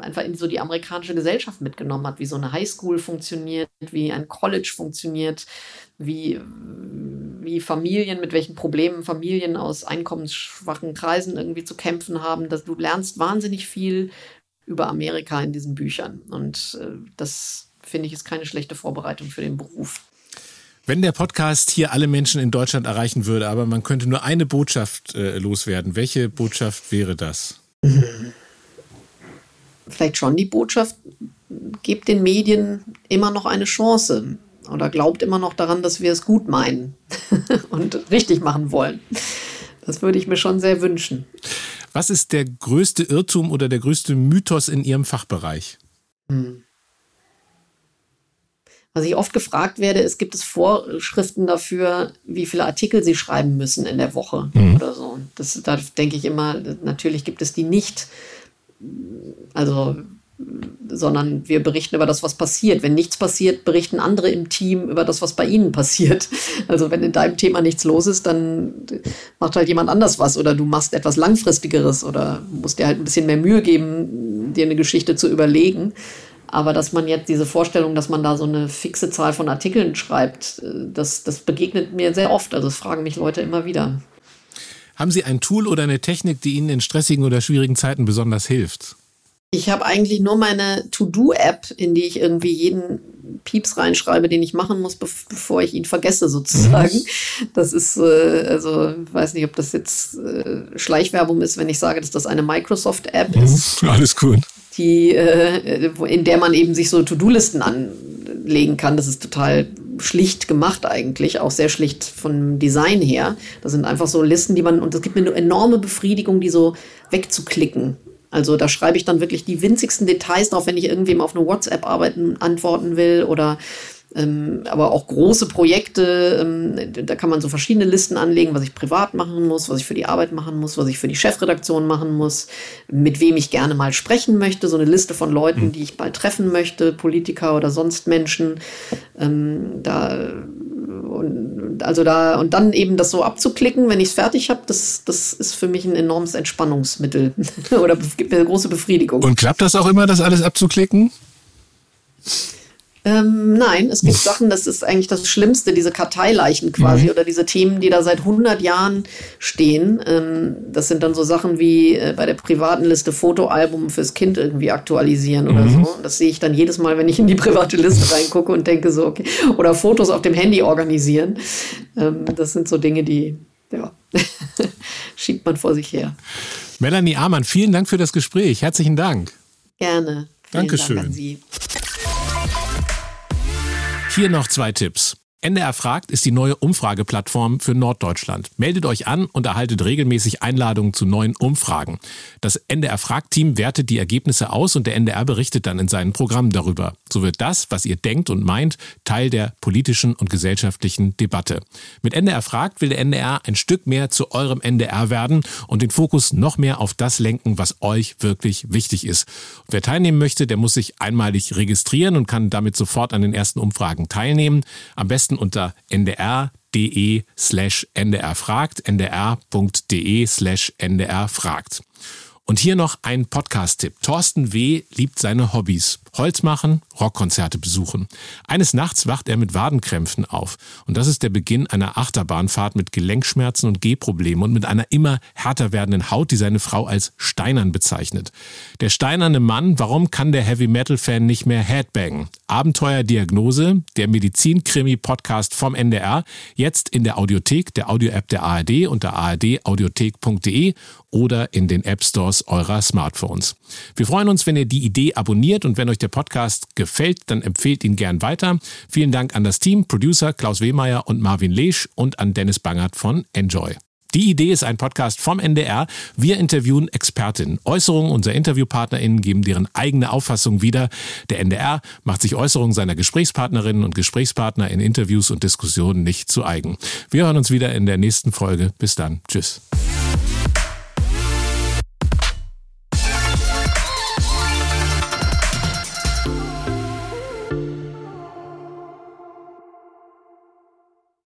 einfach in so die amerikanische Gesellschaft mitgenommen hat, wie so eine Highschool funktioniert, wie ein College funktioniert, wie, wie Familien, mit welchen Problemen Familien aus einkommensschwachen Kreisen irgendwie zu kämpfen haben. Dass du lernst wahnsinnig viel über Amerika in diesen Büchern. Und äh, das finde ich ist keine schlechte Vorbereitung für den Beruf. Wenn der Podcast hier alle Menschen in Deutschland erreichen würde, aber man könnte nur eine Botschaft äh, loswerden, welche Botschaft wäre das? Vielleicht schon die Botschaft, gebt den Medien immer noch eine Chance oder glaubt immer noch daran, dass wir es gut meinen und richtig machen wollen. Das würde ich mir schon sehr wünschen. Was ist der größte Irrtum oder der größte Mythos in Ihrem Fachbereich? Hm. Was ich oft gefragt werde, ist, gibt es Vorschriften dafür, wie viele Artikel Sie schreiben müssen in der Woche mhm. oder so? Das, da denke ich immer, natürlich gibt es die nicht. Also, sondern wir berichten über das, was passiert. Wenn nichts passiert, berichten andere im Team über das, was bei ihnen passiert. Also wenn in deinem Thema nichts los ist, dann macht halt jemand anders was oder du machst etwas Langfristigeres oder musst dir halt ein bisschen mehr Mühe geben, dir eine Geschichte zu überlegen. Aber dass man jetzt diese Vorstellung, dass man da so eine fixe Zahl von Artikeln schreibt, äh, das, das begegnet mir sehr oft. Also das fragen mich Leute immer wieder. Haben Sie ein Tool oder eine Technik, die Ihnen in stressigen oder schwierigen Zeiten besonders hilft? Ich habe eigentlich nur meine To-Do-App, in die ich irgendwie jeden Pieps reinschreibe, den ich machen muss, bevor ich ihn vergesse, sozusagen. Mhm. Das ist, äh, also, ich weiß nicht, ob das jetzt äh, Schleichwerbung ist, wenn ich sage, dass das eine Microsoft-App mhm. ist. Alles gut die, äh, in der man eben sich so To-Do-Listen anlegen kann. Das ist total schlicht gemacht eigentlich, auch sehr schlicht vom Design her. Das sind einfach so Listen, die man, und es gibt mir eine enorme Befriedigung, die so wegzuklicken. Also da schreibe ich dann wirklich die winzigsten Details drauf, wenn ich irgendwem auf eine WhatsApp arbeiten, antworten will oder ähm, aber auch große Projekte, ähm, da kann man so verschiedene Listen anlegen, was ich privat machen muss, was ich für die Arbeit machen muss, was ich für die Chefredaktion machen muss, mit wem ich gerne mal sprechen möchte, so eine Liste von Leuten, hm. die ich bald treffen möchte, Politiker oder sonst Menschen. Ähm, da und, also da und dann eben das so abzuklicken, wenn ich es fertig habe, das, das ist für mich ein enormes Entspannungsmittel oder gibt mir eine große Befriedigung. Und klappt das auch immer, das alles abzuklicken? Ähm, nein, es gibt Sachen, das ist eigentlich das Schlimmste, diese Karteileichen quasi mhm. oder diese Themen, die da seit 100 Jahren stehen. Ähm, das sind dann so Sachen wie äh, bei der privaten Liste Fotoalbum fürs Kind irgendwie aktualisieren oder mhm. so. Das sehe ich dann jedes Mal, wenn ich in die private Liste reingucke und denke so, okay. Oder Fotos auf dem Handy organisieren. Ähm, das sind so Dinge, die, ja, schiebt man vor sich her. Melanie Amann, vielen Dank für das Gespräch. Herzlichen Dank. Gerne. Vielen Dankeschön. Dank. Hier noch zwei Tipps. NDR fragt ist die neue Umfrageplattform für Norddeutschland. Meldet euch an und erhaltet regelmäßig Einladungen zu neuen Umfragen. Das NDR fragt Team wertet die Ergebnisse aus und der NDR berichtet dann in seinen Programmen darüber. So wird das, was ihr denkt und meint, Teil der politischen und gesellschaftlichen Debatte. Mit NDR fragt will der NDR ein Stück mehr zu eurem NDR werden und den Fokus noch mehr auf das lenken, was euch wirklich wichtig ist. Und wer teilnehmen möchte, der muss sich einmalig registrieren und kann damit sofort an den ersten Umfragen teilnehmen. Am besten besten unter ndr.de slash ndrfragt, ndr.de slash ndrfragt. Und hier noch ein Podcast-Tipp. Thorsten W. liebt seine Hobbys. Holz machen, Rockkonzerte besuchen. Eines Nachts wacht er mit Wadenkrämpfen auf. Und das ist der Beginn einer Achterbahnfahrt mit Gelenkschmerzen und Gehproblemen und mit einer immer härter werdenden Haut, die seine Frau als steinern bezeichnet. Der steinerne Mann, warum kann der Heavy-Metal-Fan nicht mehr Headbangen? Abenteuerdiagnose, der Medizin-Krimi-Podcast vom NDR, jetzt in der Audiothek, der Audio-App der ARD unter ardaudiothek.de oder in den App Stores eurer Smartphones. Wir freuen uns, wenn ihr die Idee abonniert und wenn euch der Podcast gefällt, dann empfehlt ihn gern weiter. Vielen Dank an das Team, Producer Klaus Wehmeier und Marvin Lesch und an Dennis Bangert von Enjoy. Die Idee ist ein Podcast vom NDR. Wir interviewen Expertinnen. Äußerungen unserer InterviewpartnerInnen geben deren eigene Auffassung wieder. Der NDR macht sich Äußerungen seiner Gesprächspartnerinnen und Gesprächspartner in Interviews und Diskussionen nicht zu eigen. Wir hören uns wieder in der nächsten Folge. Bis dann. Tschüss.